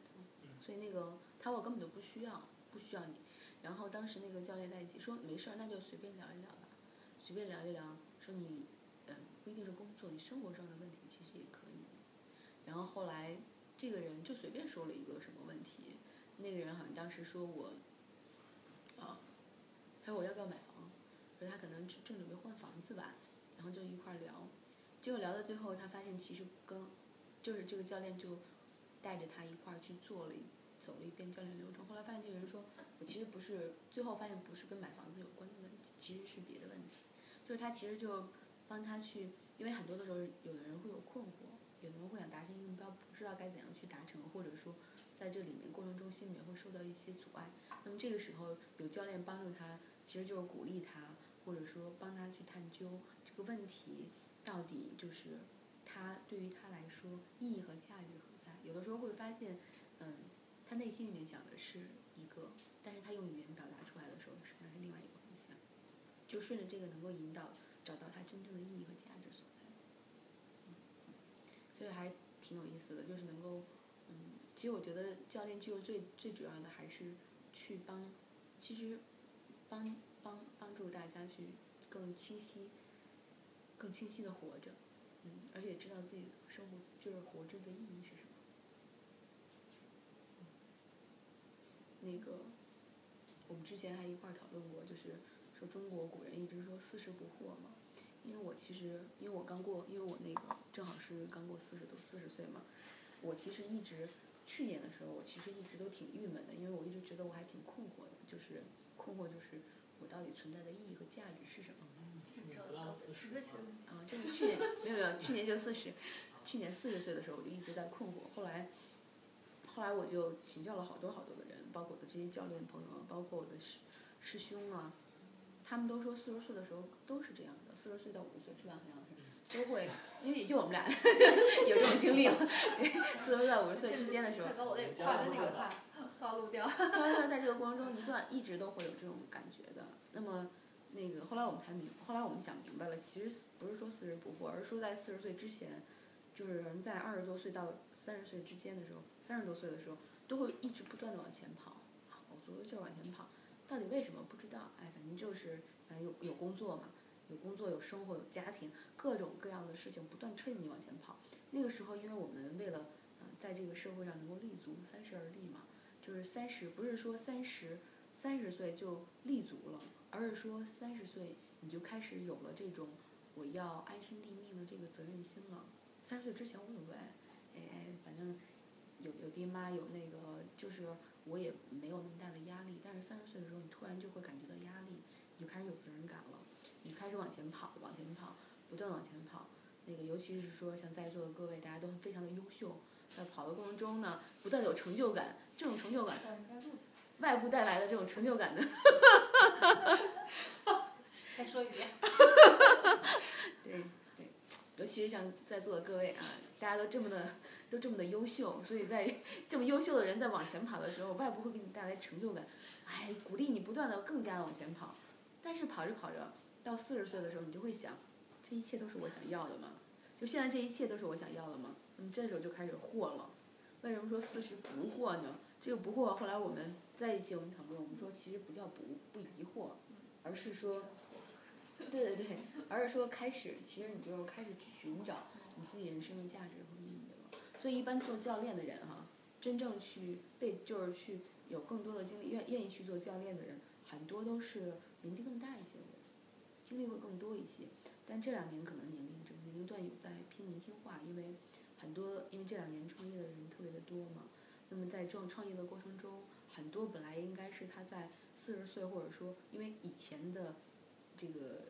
所以那个他我根本就不需要，不需要你。然后当时那个教练在一起说没事儿，那就随便聊一聊吧，随便聊一聊。说你，嗯，不一定是工作，你生活上的问题其实也可以。然后后来这个人就随便说了一个什么问题，那个人好像当时说我，啊，他说我要不要买房？说他可能正准备换房子吧，然后就一块儿聊，结果聊到最后，他发现其实跟，就是这个教练就带着他一块儿去做了一走了一遍教练流程，后来发现这个人说，我其实不是，最后发现不是跟买房子有关的问题，其实是别的问题，就是他其实就帮他去，因为很多的时候有的人会有困惑，有的人会想达成一个目标，不知道该怎样去达成，或者说在这里面过程中心里面会受到一些阻碍，那么这个时候有教练帮助他，其实就是鼓励他，或者说帮他去探究这个问题到底就是他对于他来说意义和价值何在。有的时候会发现，嗯，他内心里面想的是一个，但是他用语言表达出来的时候，实际上是另外一个方向。就顺着这个能够引导找到他真正的意义和价值所在。所以还挺有意思的，就是能够，嗯，其实我觉得教练就是最最主要的还是去帮，其实帮帮帮助大家去更清晰、更清晰的活着，嗯，而且知道自己生活就是活着的意义是什么。嗯那个，我们之前还一块儿讨论过，就是说中国古人一直说四十不惑嘛。因为我其实，因为我刚过，因为我那个正好是刚过四十多四十岁嘛，我其实一直去年的时候，我其实一直都挺郁闷的，因为我一直觉得我还挺困惑的，就是困惑就是我到底存在的意义和价值是什么。去年不到四十这个行啊，就是去年没有没有，去年就四十，去年四十岁的时候我就一直在困惑，后来，后来我就请教了好多好多的人，包括我的这些教练朋友啊，包括我的师师兄啊，他们都说四十岁的时候都是这样的，四十岁到五十岁是吧？好像是都会，因为也就我们俩 有这种经历了，四十岁到五十岁之间的时候，把我那个话的那个话 暴露掉。他们说在这个过程中一段一直都会有这种感觉的。那么，那个后来我们才明，后来我们想明白了，其实不是说四十不惑，而是说在四十岁之前，就是人在二十多岁到三十岁之间的时候，三十多岁的时候，都会一直不断的往前跑，我足就是往前跑，到底为什么不知道？哎，反正就是反正有有工作嘛，有工作有生活有家庭，各种各样的事情不断推着你往前跑。那个时候，因为我们为了嗯、在这个社会上能够立足，三十而立嘛。就是三十，不是说三十三十岁就立足了，而是说三十岁你就开始有了这种我要安身立命的这个责任心了。三十岁之前无所谓，哎哎，反正有有爹妈有那个，就是我也没有那么大的压力。但是三十岁的时候，你突然就会感觉到压力，你就开始有责任感了，你开始往前跑，往前跑，不断往前跑。那个尤其是说像在座的各位，大家都非常的优秀，在跑的过程中呢，不断的有成就感，这种成就感外部带来的这种成就感呢，再说一遍。对对，尤其是像在座的各位啊，大家都这么的都这么的优秀，所以在 这么优秀的人在往前跑的时候，外部会给你带来成就感，哎，鼓励你不断的更加的往前跑。但是跑着跑着，到四十岁的时候，你就会想，这一切都是我想要的吗？就现在这一切都是我想要的吗？那么这时候就开始惑了。为什么说四十不惑呢？这个不惑，后来我们在一起我们讨论，我们说其实不叫不不疑惑，而是说，对对对，而是说开始，其实你就开始去寻找你自己人生的价值。所以一般做教练的人哈、真正去被就是去有更多的精力，愿愿意去做教练的人，很多都是年纪更大一些的人，经历会更多一些。但这两年可能年龄整个年龄段有在偏年轻化，因为很多因为这两年创业的人特别的多嘛。那么在创创业的过程中，很多本来应该是他在四十岁，或者说因为以前的这个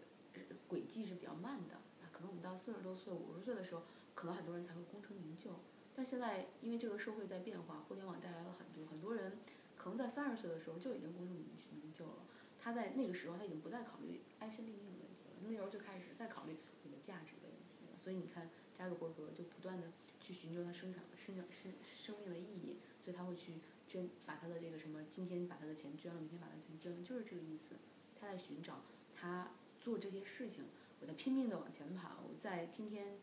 轨迹是比较慢的，可能我们到四十多岁、五十岁的时候，可能很多人才会功成名就。但现在因为这个社会在变化，互联网带来了很多很多人，可能在三十岁的时候就已经功成名名就了。他在那个时候他已经不再考虑安身立命的问题了，那时候就开始在考虑我的价值的问题了。所以你看，扎克伯格就不断的去寻求他生产生长生生命的意义，所以他会去捐，把他的这个什么，今天把他的钱捐了，明天把他的钱捐了，就是这个意思。他在寻找他做这些事情，我在拼命的往前跑，我在天天，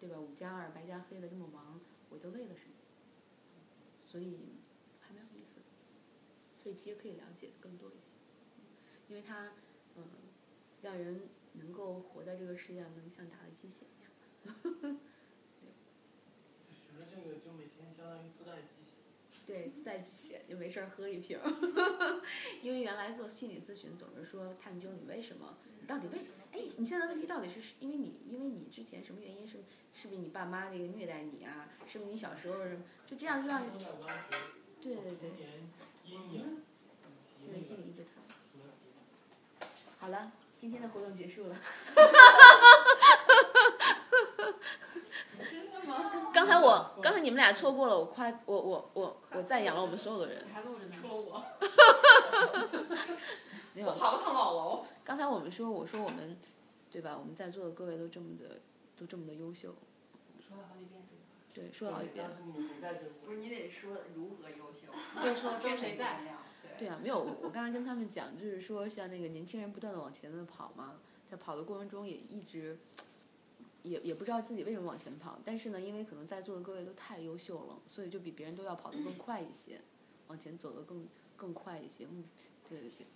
对吧？五加二白加黑的这么忙，我都为了什么？所以还没有意思。所以其实可以了解的更多一些，因为它嗯，让人能够活在这个世界上，能像打了鸡血一样。就学了这个，就每天相当于自带鸡。对，在一起就没事儿喝一瓶。因为原来做心理咨询总是说探究你为什么，你到底为哎，你现在问题到底是是因为你因为你之前什么原因是是不是你爸妈那个虐待你啊？是不是你小时候什么就这样就让对对对童年阴影以及那对心理一直谈。好了，今天的活动结束了。真的吗？刚才我刚才你们俩错过了，我夸我我我我赞扬了我们所有的人你。还录着呢。说我，没有，我爬不上老楼。刚才我们说我说我们，对吧？我们在座的各位都这么的都这么的优秀，说了好几遍。对，说了好几遍不是你得说如何优秀，别说都谁在。对啊，没有，我刚才跟他们讲，就是说像那个年轻人不断的往前的跑嘛，在跑的过程中也一直，也也不知道自己为什么往前跑，但是呢，因为可能在座的各位都太优秀了，所以就比别人都要跑得更快一些，往前走得更更快一些。嗯，对对对，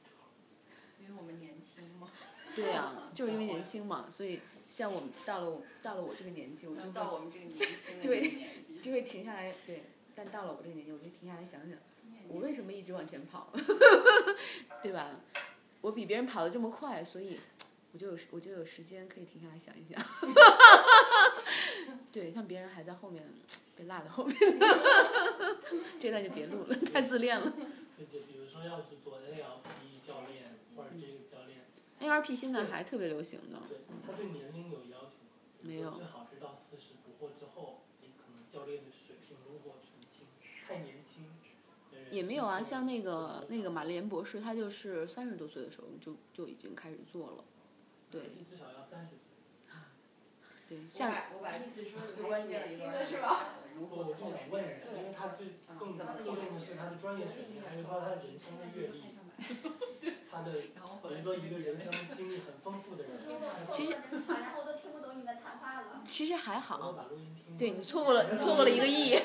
因为我们年轻嘛，对呀、就是因为年 轻嘛，所以像我们到了我到了我这个年纪，我就到会我们这个年轻的对就会停下来，对，但到了我这个年纪，我就停下来想想。我为什么一直往前跑，对吧？我比别人跑得这么快，所以我就有我就有时间可以停下来想一想。对，像别人还在后面被落在后面，这段就别录了，太自恋了。就就比如说要是做 NLP 教练或者这个教练，ARP 现在还特别流行呢，对，他对年龄有要求吗？没有最好是到四十不惑之后，你可能教练的水平如果太年轻也没有啊。像那个那个马连博士，他就是三十多岁的时候就就已经开始做了。对可是至少要三十岁。对，我像把我把你最最关键的是吧？我就想问一下，因为他最更的是他的专业水平，还是说他人生的阅历，他的比如说一个人生经历很丰富的人，其实，然后我都听不懂你们谈话了。其实还好，对你错过了，你错过了一个亿。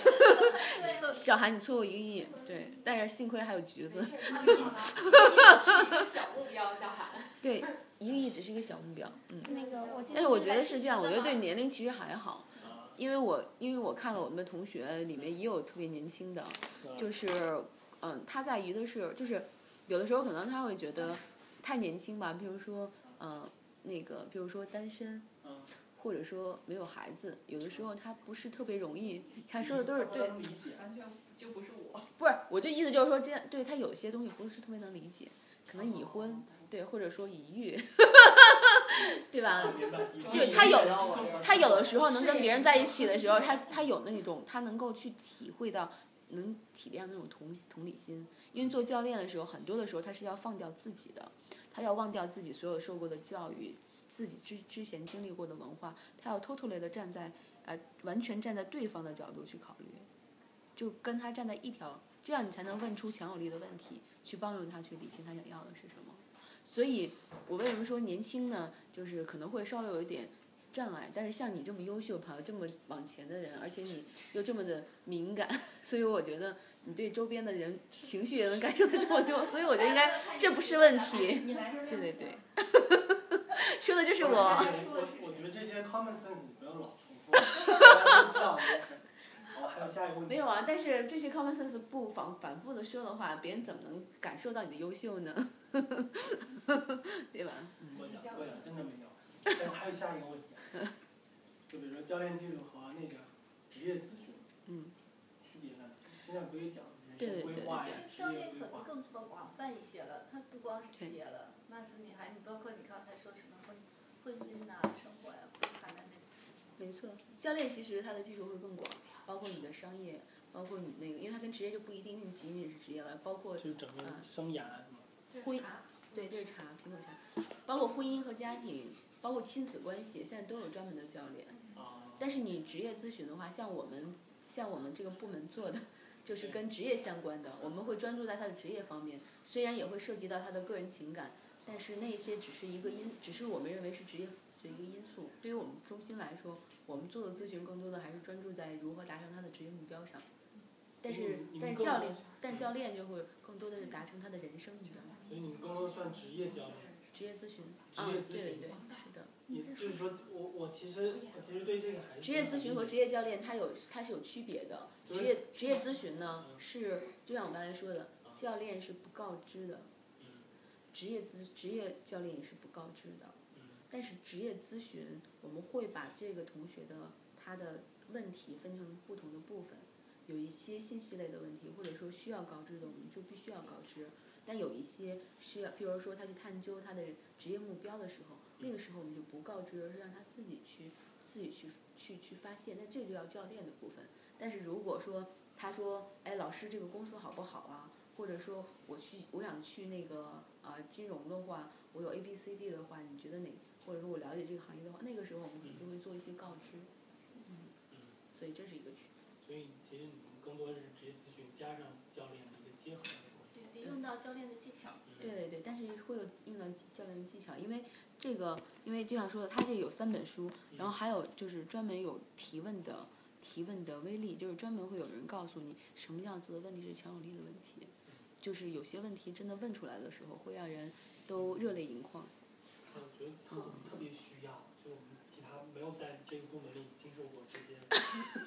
小韩，你错过一个亿，对，但是幸亏还有橘子，小目标，小韩。对，一个亿只是一个小目标，嗯。那个我今天但是我觉得是这样，我觉得对年龄其实还好，啊，因为我因为我看了我们的同学里面也有特别年轻的，就是嗯，他在于的是就是有的时候可能他会觉得太年轻吧，比如说嗯那个比如说单身嗯，或者说没有孩子，有的时候他不是特别容易，他说的都是对，理解。完全就不是我。不是我的意思就是说这样对他有些东西不是特别能理解，可能已婚。对，或者说已育，对吧？对他有有他有的时候能跟别人在一起的时候，他他有那种他能够去体会到，能体谅那种同同理心。因为做教练的时候，很多的时候他是要放掉自己的，他要忘掉自己所有受过的教育，自己之之前经历过的文化，他要 totally 的站在呃完全站在对方的角度去考虑，就跟他站在一条，这样你才能问出强有力的问题，去帮助他去理清他想要的是什么。所以我为什么说年轻呢？就是可能会稍微有一点障碍，但是像你这么优秀、跑得这么往前的人，而且你又这么的敏感，所以我觉得你对周边的人情绪也能感受的这么多，所以我觉得应该 这不是问题。你来这对对对，说的就是我。我我觉得这些 common sense 你不要老重复，大家都知道。好，还有下一个问题。没有啊，但是这些 common sense 不反反复的说的话，别人怎么能感受到你的优秀呢？对吧？我讲过呀，真的没有。但是还有下一个问题啊，就比如说教练技术和那个职业咨询，嗯，区别在哪？现在不也讲人对对生规划呀，职教练可能业规划。更更广泛一些了，它不光是职业了，那是你还你包括你刚才说什么婚婚姻呐、生活呀、不谈的那没错，教练其实他的技术会更广，包括你的商业，包括你那个，因为它跟职业就不一定仅仅是职业了，包括就整个生涯什么。婚姻，对，这是茶，苹果茶，包括婚姻和家庭，包括亲子关系，现在都有专门的教练。啊。但是你职业咨询的话，像我们像我们这个部门做的，就是跟职业相关的，我们会专注在他的职业方面，虽然也会涉及到他的个人情感，但是那些只是一个因，只是我们认为是职业的一个因素。对于我们中心来说，我们做的咨询更多的还是专注在如何达成他的职业目标上。但是但是教练，但教练就会更多的是达成他的人生目标。所以你们更多算职业教练。职业咨询职啊，业咨询对对对，是的。也就是说，我我其实我其实对这个还是职业咨询和职业教练它有它是有区别的。职业职业咨询呢是就像我刚才说的，教练是不告知的，嗯职业咨职业教练也是不告知的。但是职业咨询，我们会把这个同学的他的问题分成不同的部分，有一些信息类的问题，或者说需要告知的，我们就必须要告知。但有一些需要，比如说他去探究他的职业目标的时候，那个时候我们就不告知，而是让他自己去自己去去去发现。那这就要教练的部分。但是如果说他说，哎，老师这个公司好不好啊？或者说我去我想去那个呃金融的话，我有 A B C D 的话，你觉得哪？或者说我了解这个行业的话，那个时候我们可能就会做一些告知。嗯，嗯，所以这是一个区别。所以其实你们更多的是职业咨询加上教练的一个结合用到教练的技巧。嗯对对对，但是会有用到教练的技巧，因为这个，因为就像说的，他这有三本书，然后还有就是专门有提问的提问的威力，就是专门会有人告诉你什么样子的问题是强有力的问题，就是有些问题真的问出来的时候，会让人都热泪盈眶。我觉得特特别需要，就我们其他没有在这个部门里经受过这些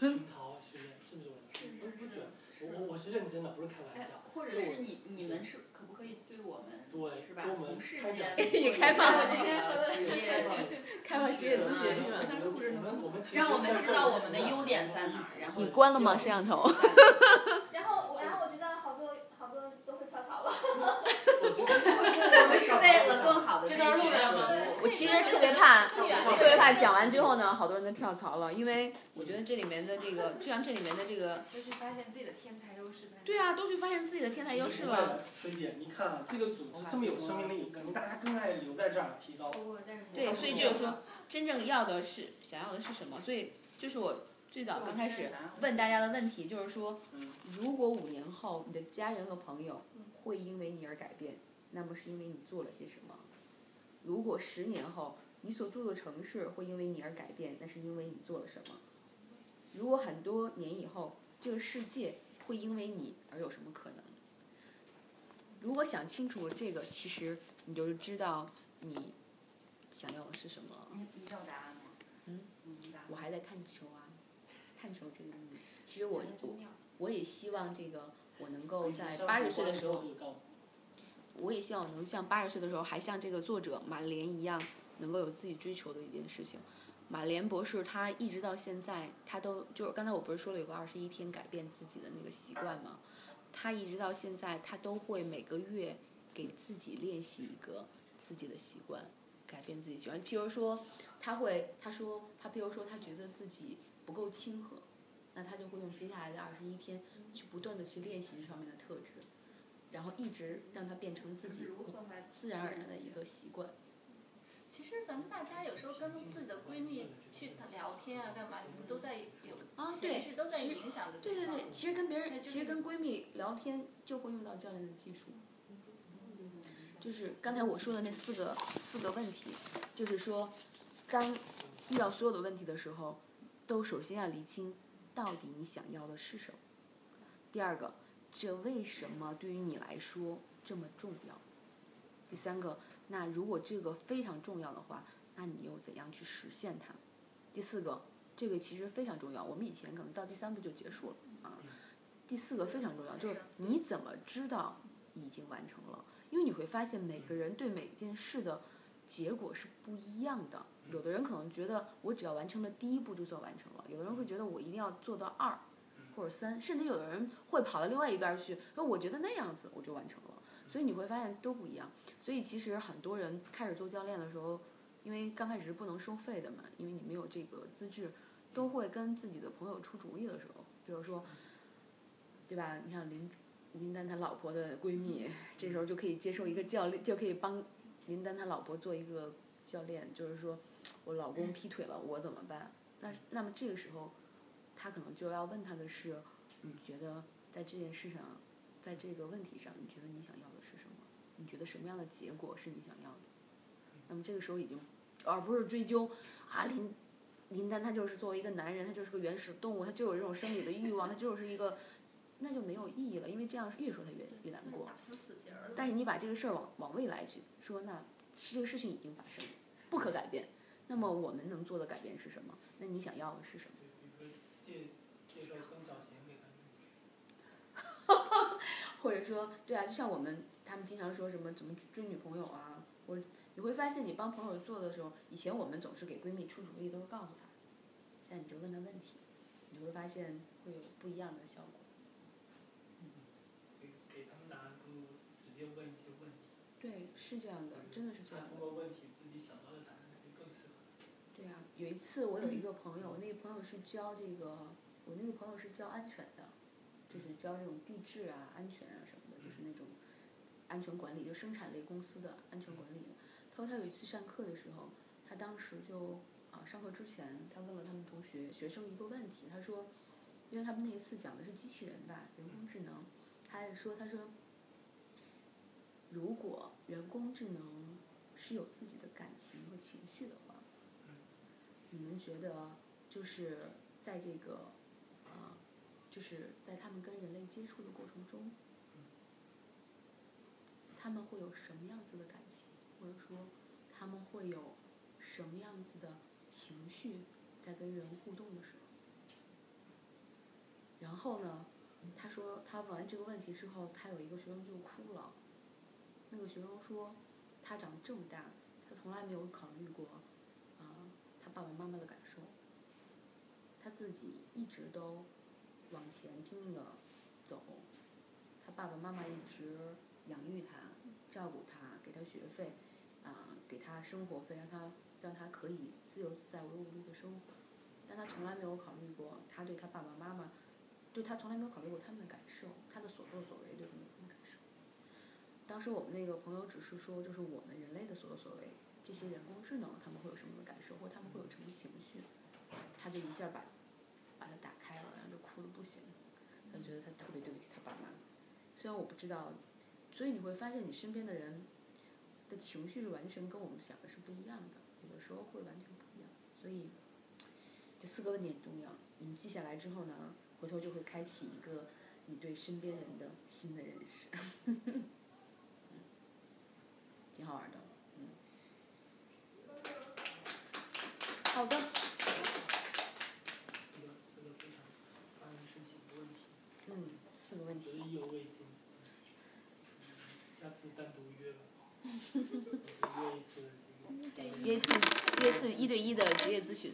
熏陶训练，甚至我不是不觉得，我我我是认真的，不是开玩哎笑。，或者是你你们是可不可以对我们对，是吧？给我们同事间也开放了做一个今天说的职业，开放职业咨询是吧？我们我们其实让我们在知道我们的优点在哪儿，然后你关了吗摄像头？然后我，然后我觉得好多好多都会跳槽了。我觉得我们是为了更好的这段录我其实特别怕，特别怕讲完之后呢，好多人都跳槽了，因为我觉得这里面的这个，就像这里面的这个，都去发现自己的天才优势。对啊，都去发现自己的天才优势了。。水姐，你看啊，这个组织这么有生命力，可能大家更爱留在这儿提高。对，所以就是说，真正要的是想要的是什么？所以就是我最早刚开始问大家的问题，就是说，嗯如果五年后你的家人和朋友会因为你而改变，那么是因为你做了些什么？如果十年后你所住的城市会因为你而改变，那是因为你做了什么？如果很多年以后这个世界会因为你而有什么可能？如果想清楚这个，其实你就知道你想要的是什么。你你知道答案吗？嗯。我还在探求啊，探求这个意义。其实我我我也希望这个我能够在八十岁的时候，我也希望能像八十岁的时候还像这个作者马莲一样，能够有自己追求的一件事情。马莲博士他一直到现在，他都就是刚才我不是说了有个二十一天改变自己的那个习惯吗？他一直到现在，他都会每个月给自己练习一个自己的习惯，改变自己习惯。譬如说，他会他说他譬如说他觉得自己不够亲和，那他就会用接下来的二十一天去不断的去练习这方面的特质，然后一直让它变成自己自然而然的一个习惯。其实咱们大家有时候跟自己的闺蜜去聊天啊，干嘛，你们都在有啊潜对意识都在其实影响着对对对，其实跟别人，其实跟闺蜜聊天就会用到教练的技术。就是刚才我说的那四个四个问题，就是说，当遇到所有的问题的时候，都首先要厘清到底你想要的是什么。第二个，这为什么对于你来说这么重要？第三个，那如果这个非常重要的话，那你又怎样去实现它？第四个，这个其实非常重要，我们以前可能到第三步就结束了啊。第四个非常重要，就是你怎么知道已经完成了？因为你会发现每个人对每件事的结果是不一样的。有的人可能觉得我只要完成了第一步就算完成了，有的人会觉得我一定要做到二或者三，甚至有的人会跑到另外一边去，说我觉得那样子我就完成了。所以你会发现都不一样。所以其实很多人开始做教练的时候，因为刚开始是不能收费的嘛，因为你没有这个资质，都会跟自己的朋友出主意的时候，比如说，对吧？你像林林丹他老婆的闺蜜，这时候就可以接受一个教练，就可以帮林丹他老婆做一个教练，就是说我老公劈腿了，我怎么办？那那么这个时候，他可能就要问他的是，你觉得在这件事上，在这个问题上，你觉得你想要的是什么？你觉得什么样的结果是你想要的？那么这个时候已经，而不是追究啊林林丹他就是作为一个男人，他就是个原始动物，他就有这种生理的欲望，他就是一个，那就没有意义了，因为这样越说他越越难过。但是你把这个事儿往往未来去说，那这个事情已经发生了，不可改变。那么我们能做的改变是什么？那你想要的是什么？介介绍曾小贤给他们。或者说，对啊，就像我们他们经常说什么怎么追女朋友啊，或者你会发现你帮朋友做的时候，以前我们总是给闺蜜出主意，都是告诉她，现在你就问她问题，你会发现会有不一样的效果。给给他们答案不如直接问一些问题。对，是这样的，真的是这样的。通过问题自己想到的答案会更适合。对啊，有一次我有一个朋友，那个朋友是教这个，我那个朋友是教安全的，就是教这种地质啊、安全啊什么的，就是那种安全管理，就生产类公司的安全管理。他说他有一次上课的时候，他当时就啊上课之前，他问了他们同学学生一个问题，他说，因为他们那一次讲的是机器人吧，人工智能，他还说他说，如果人工智能是有自己的感情和情绪的话。你们觉得就是在这个啊，就是在他们跟人类接触的过程中，他们会有什么样子的感情，或者说他们会有什么样子的情绪在跟人互动的时候？然后呢，他说他问完这个问题之后，他有一个学生就哭了。那个学生说，他长这么大，他从来没有考虑过。爸爸妈妈的感受，他自己一直都往前拼命的走，他爸爸妈妈一直养育他、照顾他、给他学费，啊，给他生活费，让他让他可以自由自在、无忧无虑的生活，但他从来没有考虑过他对他爸爸妈妈，对他从来没有考虑过他们的感受，他的所作所为对他们的感受。当时我们那个朋友只是说，就是我们人类的所作所为。这些人工智能他们会有什么感受，或他们会有什么情绪，他就一下把把它打开了，然后就哭的不行，他觉得他特别对不起他爸妈。虽然我不知道，所以你会发现你身边的人的情绪是完全跟我们想的是不一样的，有的时候会完全不一样。所以这四个问题很重要，你记下来之后呢，回头就会开启一个你对身边人的新的认识，挺好玩的。好的。四个四个非常发人深省的问题。嗯，四个问题。意犹未尽。下次单独约吧。约一次。约一次，约一次一对一的职业咨询。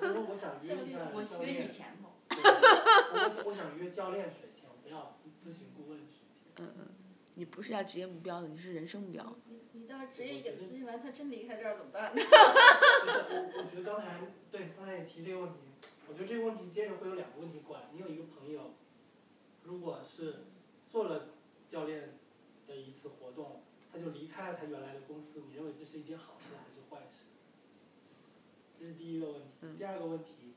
不过我想约一下我约你前头。我我想约教练不要咨询顾问。嗯嗯，你不是要职业目标的，你是人生目标。你你到时候职业一点咨询完，他真离开这儿怎么办呢？我我觉得刚才对刚才也提这个问题，我觉得这个问题接着会有两个问题过来。你有一个朋友，如果是做了教练的一次活动，他就离开了他原来的公司，你认为这是一件好事还是坏事？这是第一个问题。第二个问题，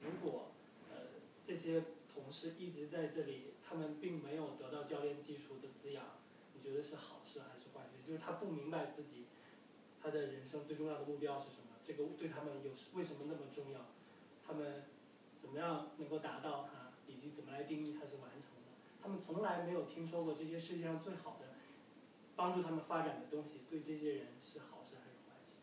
如果呃这些同事一直在这里，他们并没有得到教练技术的滋养，你觉得是好事还是坏事？就是他不明白自己他的人生最重要的目标是什么？这个对他们有为什么那么重要？他们怎么样能够达到它，以及怎么来定义它是完成的？他们从来没有听说过这些世界上最好的帮助他们发展的东西，对这些人是好事还是坏事？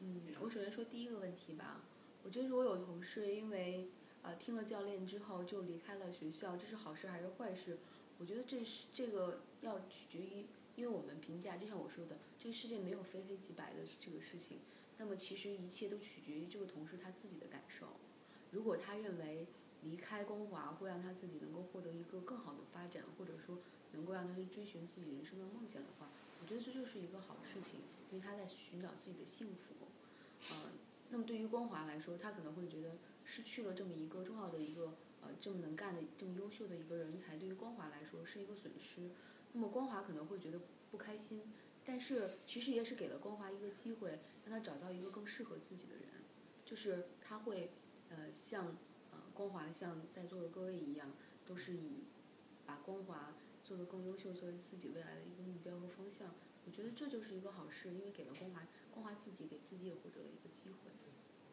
嗯，我首先说第一个问题吧。我觉得我有同事因为呃听了教练之后就离开了学校，这是好事还是坏事？我觉得这是这个要取决于，因为我们评价就像我说的，这个世界没有非黑即白的这个事情。那么其实一切都取决于这个同事他自己的感受。如果他认为离开光华会让他自己能够获得一个更好的发展，或者说能够让他去追寻自己人生的梦想的话，我觉得这就是一个好事情，因为他在寻找自己的幸福。嗯，那么对于光华来说，他可能会觉得失去了这么一个重要的一个呃这么能干的、这么优秀的一个人才，对于光华来说是一个损失。那么光华可能会觉得不开心。但是其实也是给了光华一个机会，让他找到一个更适合自己的人，就是他会呃像呃光华像在座的各位一样，都是以把光华做得更优秀作为自己未来的一个目标和方向。我觉得这就是一个好事，因为给了光华，光华自己给自己也获得了一个机会。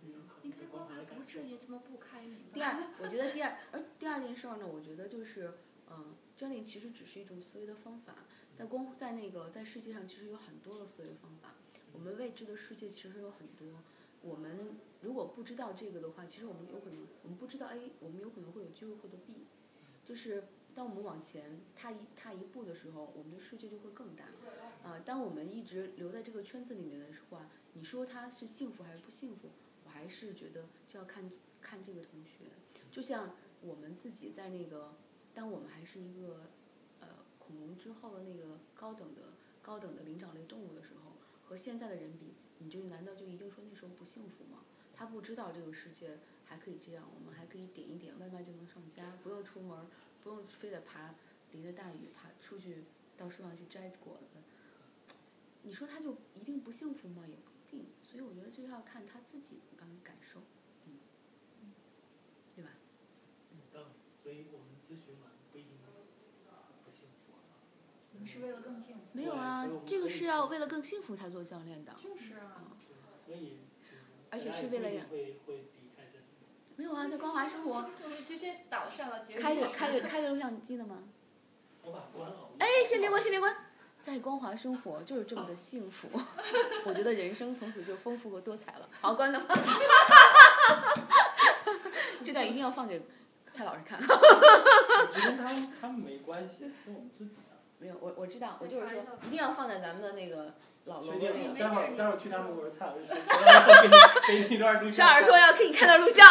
嗯。应该光华不至于这么不开明。第二，我觉得第二，而第二件事儿呢，我觉得就是嗯，教练其实只是一种思维的方法。在光在那个在世界上，其实有很多的思维方法。我们未知的世界其实有很多。我们如果不知道这个的话，其实我们有可能，我们不知道 A，我们有可能会有机会获得 B。就是当我们往前踏一踏一步的时候，我们的世界就会更大。啊，当我们一直留在这个圈子里面的话，你说他是幸福还是不幸福？还是觉得就要看看这个同学。就像我们自己在那个，当我们还是一个呃恐龙之后的那个高等的高等的灵长类动物的时候，和现在的人比，你就难道就一定说那时候不幸福吗？他不知道这个世界还可以这样，我们还可以点一点外卖就能上家，不用出门，不用非得爬淋着大雨爬出去到树上去摘果子。你说他就一定不幸福吗？也不定。所以我觉得这要看他自己的感感受，嗯，对吧？嗯道理，所以我们咨询完不一定不幸福们是为了更幸福。没有啊这个是要为了更幸福才做教练的。就是啊。所以，而且是为了也不一定会会离开这里。没有啊，在光华生活 直接导向了结开着开着开着录像机的吗？我把关了。哎，先别关，先别关。在光华生活就是这么的幸福，我觉得人生从此就丰富和多彩了。好，关了。这段一定要放给蔡老师看。这跟他们他们没关系，是我们自己的。没有，我我知道，我就是说一定要放在咱们的那个老楼确的那个。待会儿待会儿去他们我说蔡老师 给你给你一段录像。张老师说要给你看段录像。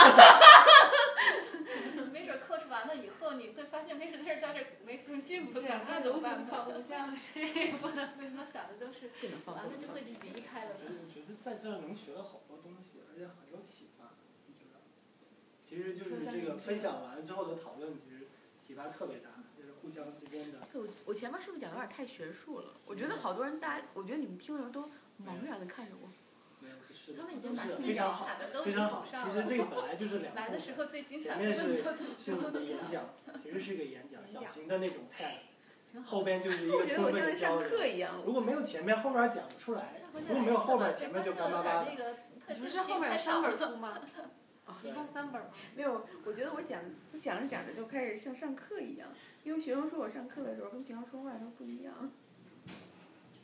你会发现没准在这没信心不这样，那那都想怎么办放 录像。谁也不能为什么想的都是完了就会离开了我觉得在这儿能学到好多东西，而且很有启发。你觉得？其实就是这个分享完之后的讨论，其实启发特别大，就是互相之间的。我我前面是不是讲的有点太学术了？我觉得好多人，大家，我觉得你们听的时候都茫然的看着我。他们已经把是自己精非常好，彩的都非常好。其实这了。个本来就是两 部分。来的时候最精彩的前面是是你的演讲，其实是一个演讲，小型的那种 TED，后边就是一个我觉得我充分的像在上交流。课一样。如果没有前面，后面讲不出来。如果没有后边，前面就干巴巴的。不是后面有三本书吗？啊 一共三本吗？没有，我觉得我讲我讲着讲着就开始像上课一样，因为学生说我上课的时候跟平常说话的时候不一样，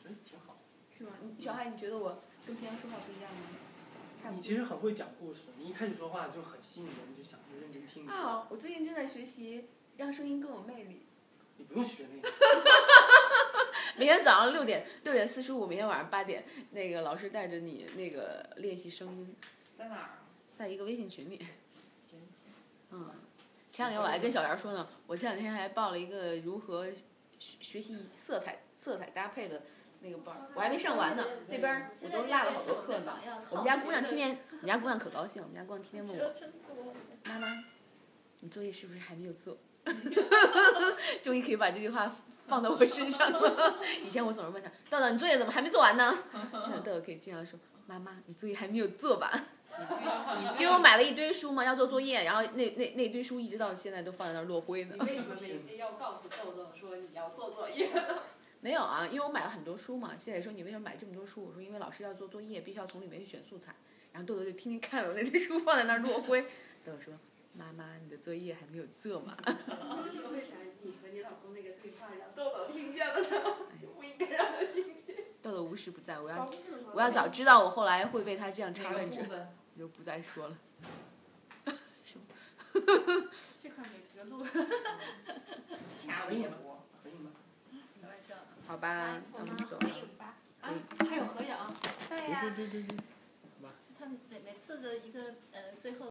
觉得挺好。是吗？你小海，你觉得我跟平常说话不一样吗？差不多。你其实很会讲故事，你一开始说话就很吸引人，就想就认真听。啊，我最近正在学习让声音更有魅力。你不用学那个。每天早上六点六点四十五，每天晚上八点，那个老师带着你那个练习声音，在哪儿？在一个微信群里。真行。嗯，前两天我还跟小袁说呢，我前两天还报了一个如何学学习色彩色彩搭配的那个班儿，我还没上完呢，那边儿我都落了好多课呢。我们家姑娘天天，我们家姑娘可高兴，我们家姑娘天天问我，妈妈，你作业是不是还没有做？终于可以把这句话放到我身上了。以前我总是问他，豆豆，你作业怎么还没做完呢？现在豆豆可以经常说，妈妈，你作业还没有做吧？因为我买了一堆书嘛，要做作业，然后那那那堆书一直到现在都放在那儿落灰呢你。为什么每天要告诉豆豆说你要做作业？没有啊，因为我买了很多书嘛。谢磊说你为什么买这么多书？我说因为老师要做作业，必须要从里面去选素材。然后豆豆就天天看我那堆书放在那儿落灰。豆豆说：“妈妈，你的作业还没有做嘛？”我就说为啥你和你老公那个对话让豆豆听见了呢？就不应该让他听见。豆豆无时不在，我要我要早知道我后来会被他这样哪个 challenge，部分？我就不再说了。这块每个录掐可以吗微博。可以吗？开玩笑的。好吧，我们那我们走。合影吧。啊，还有合影。对呀、对对对对。他们每每次的一个呃最后。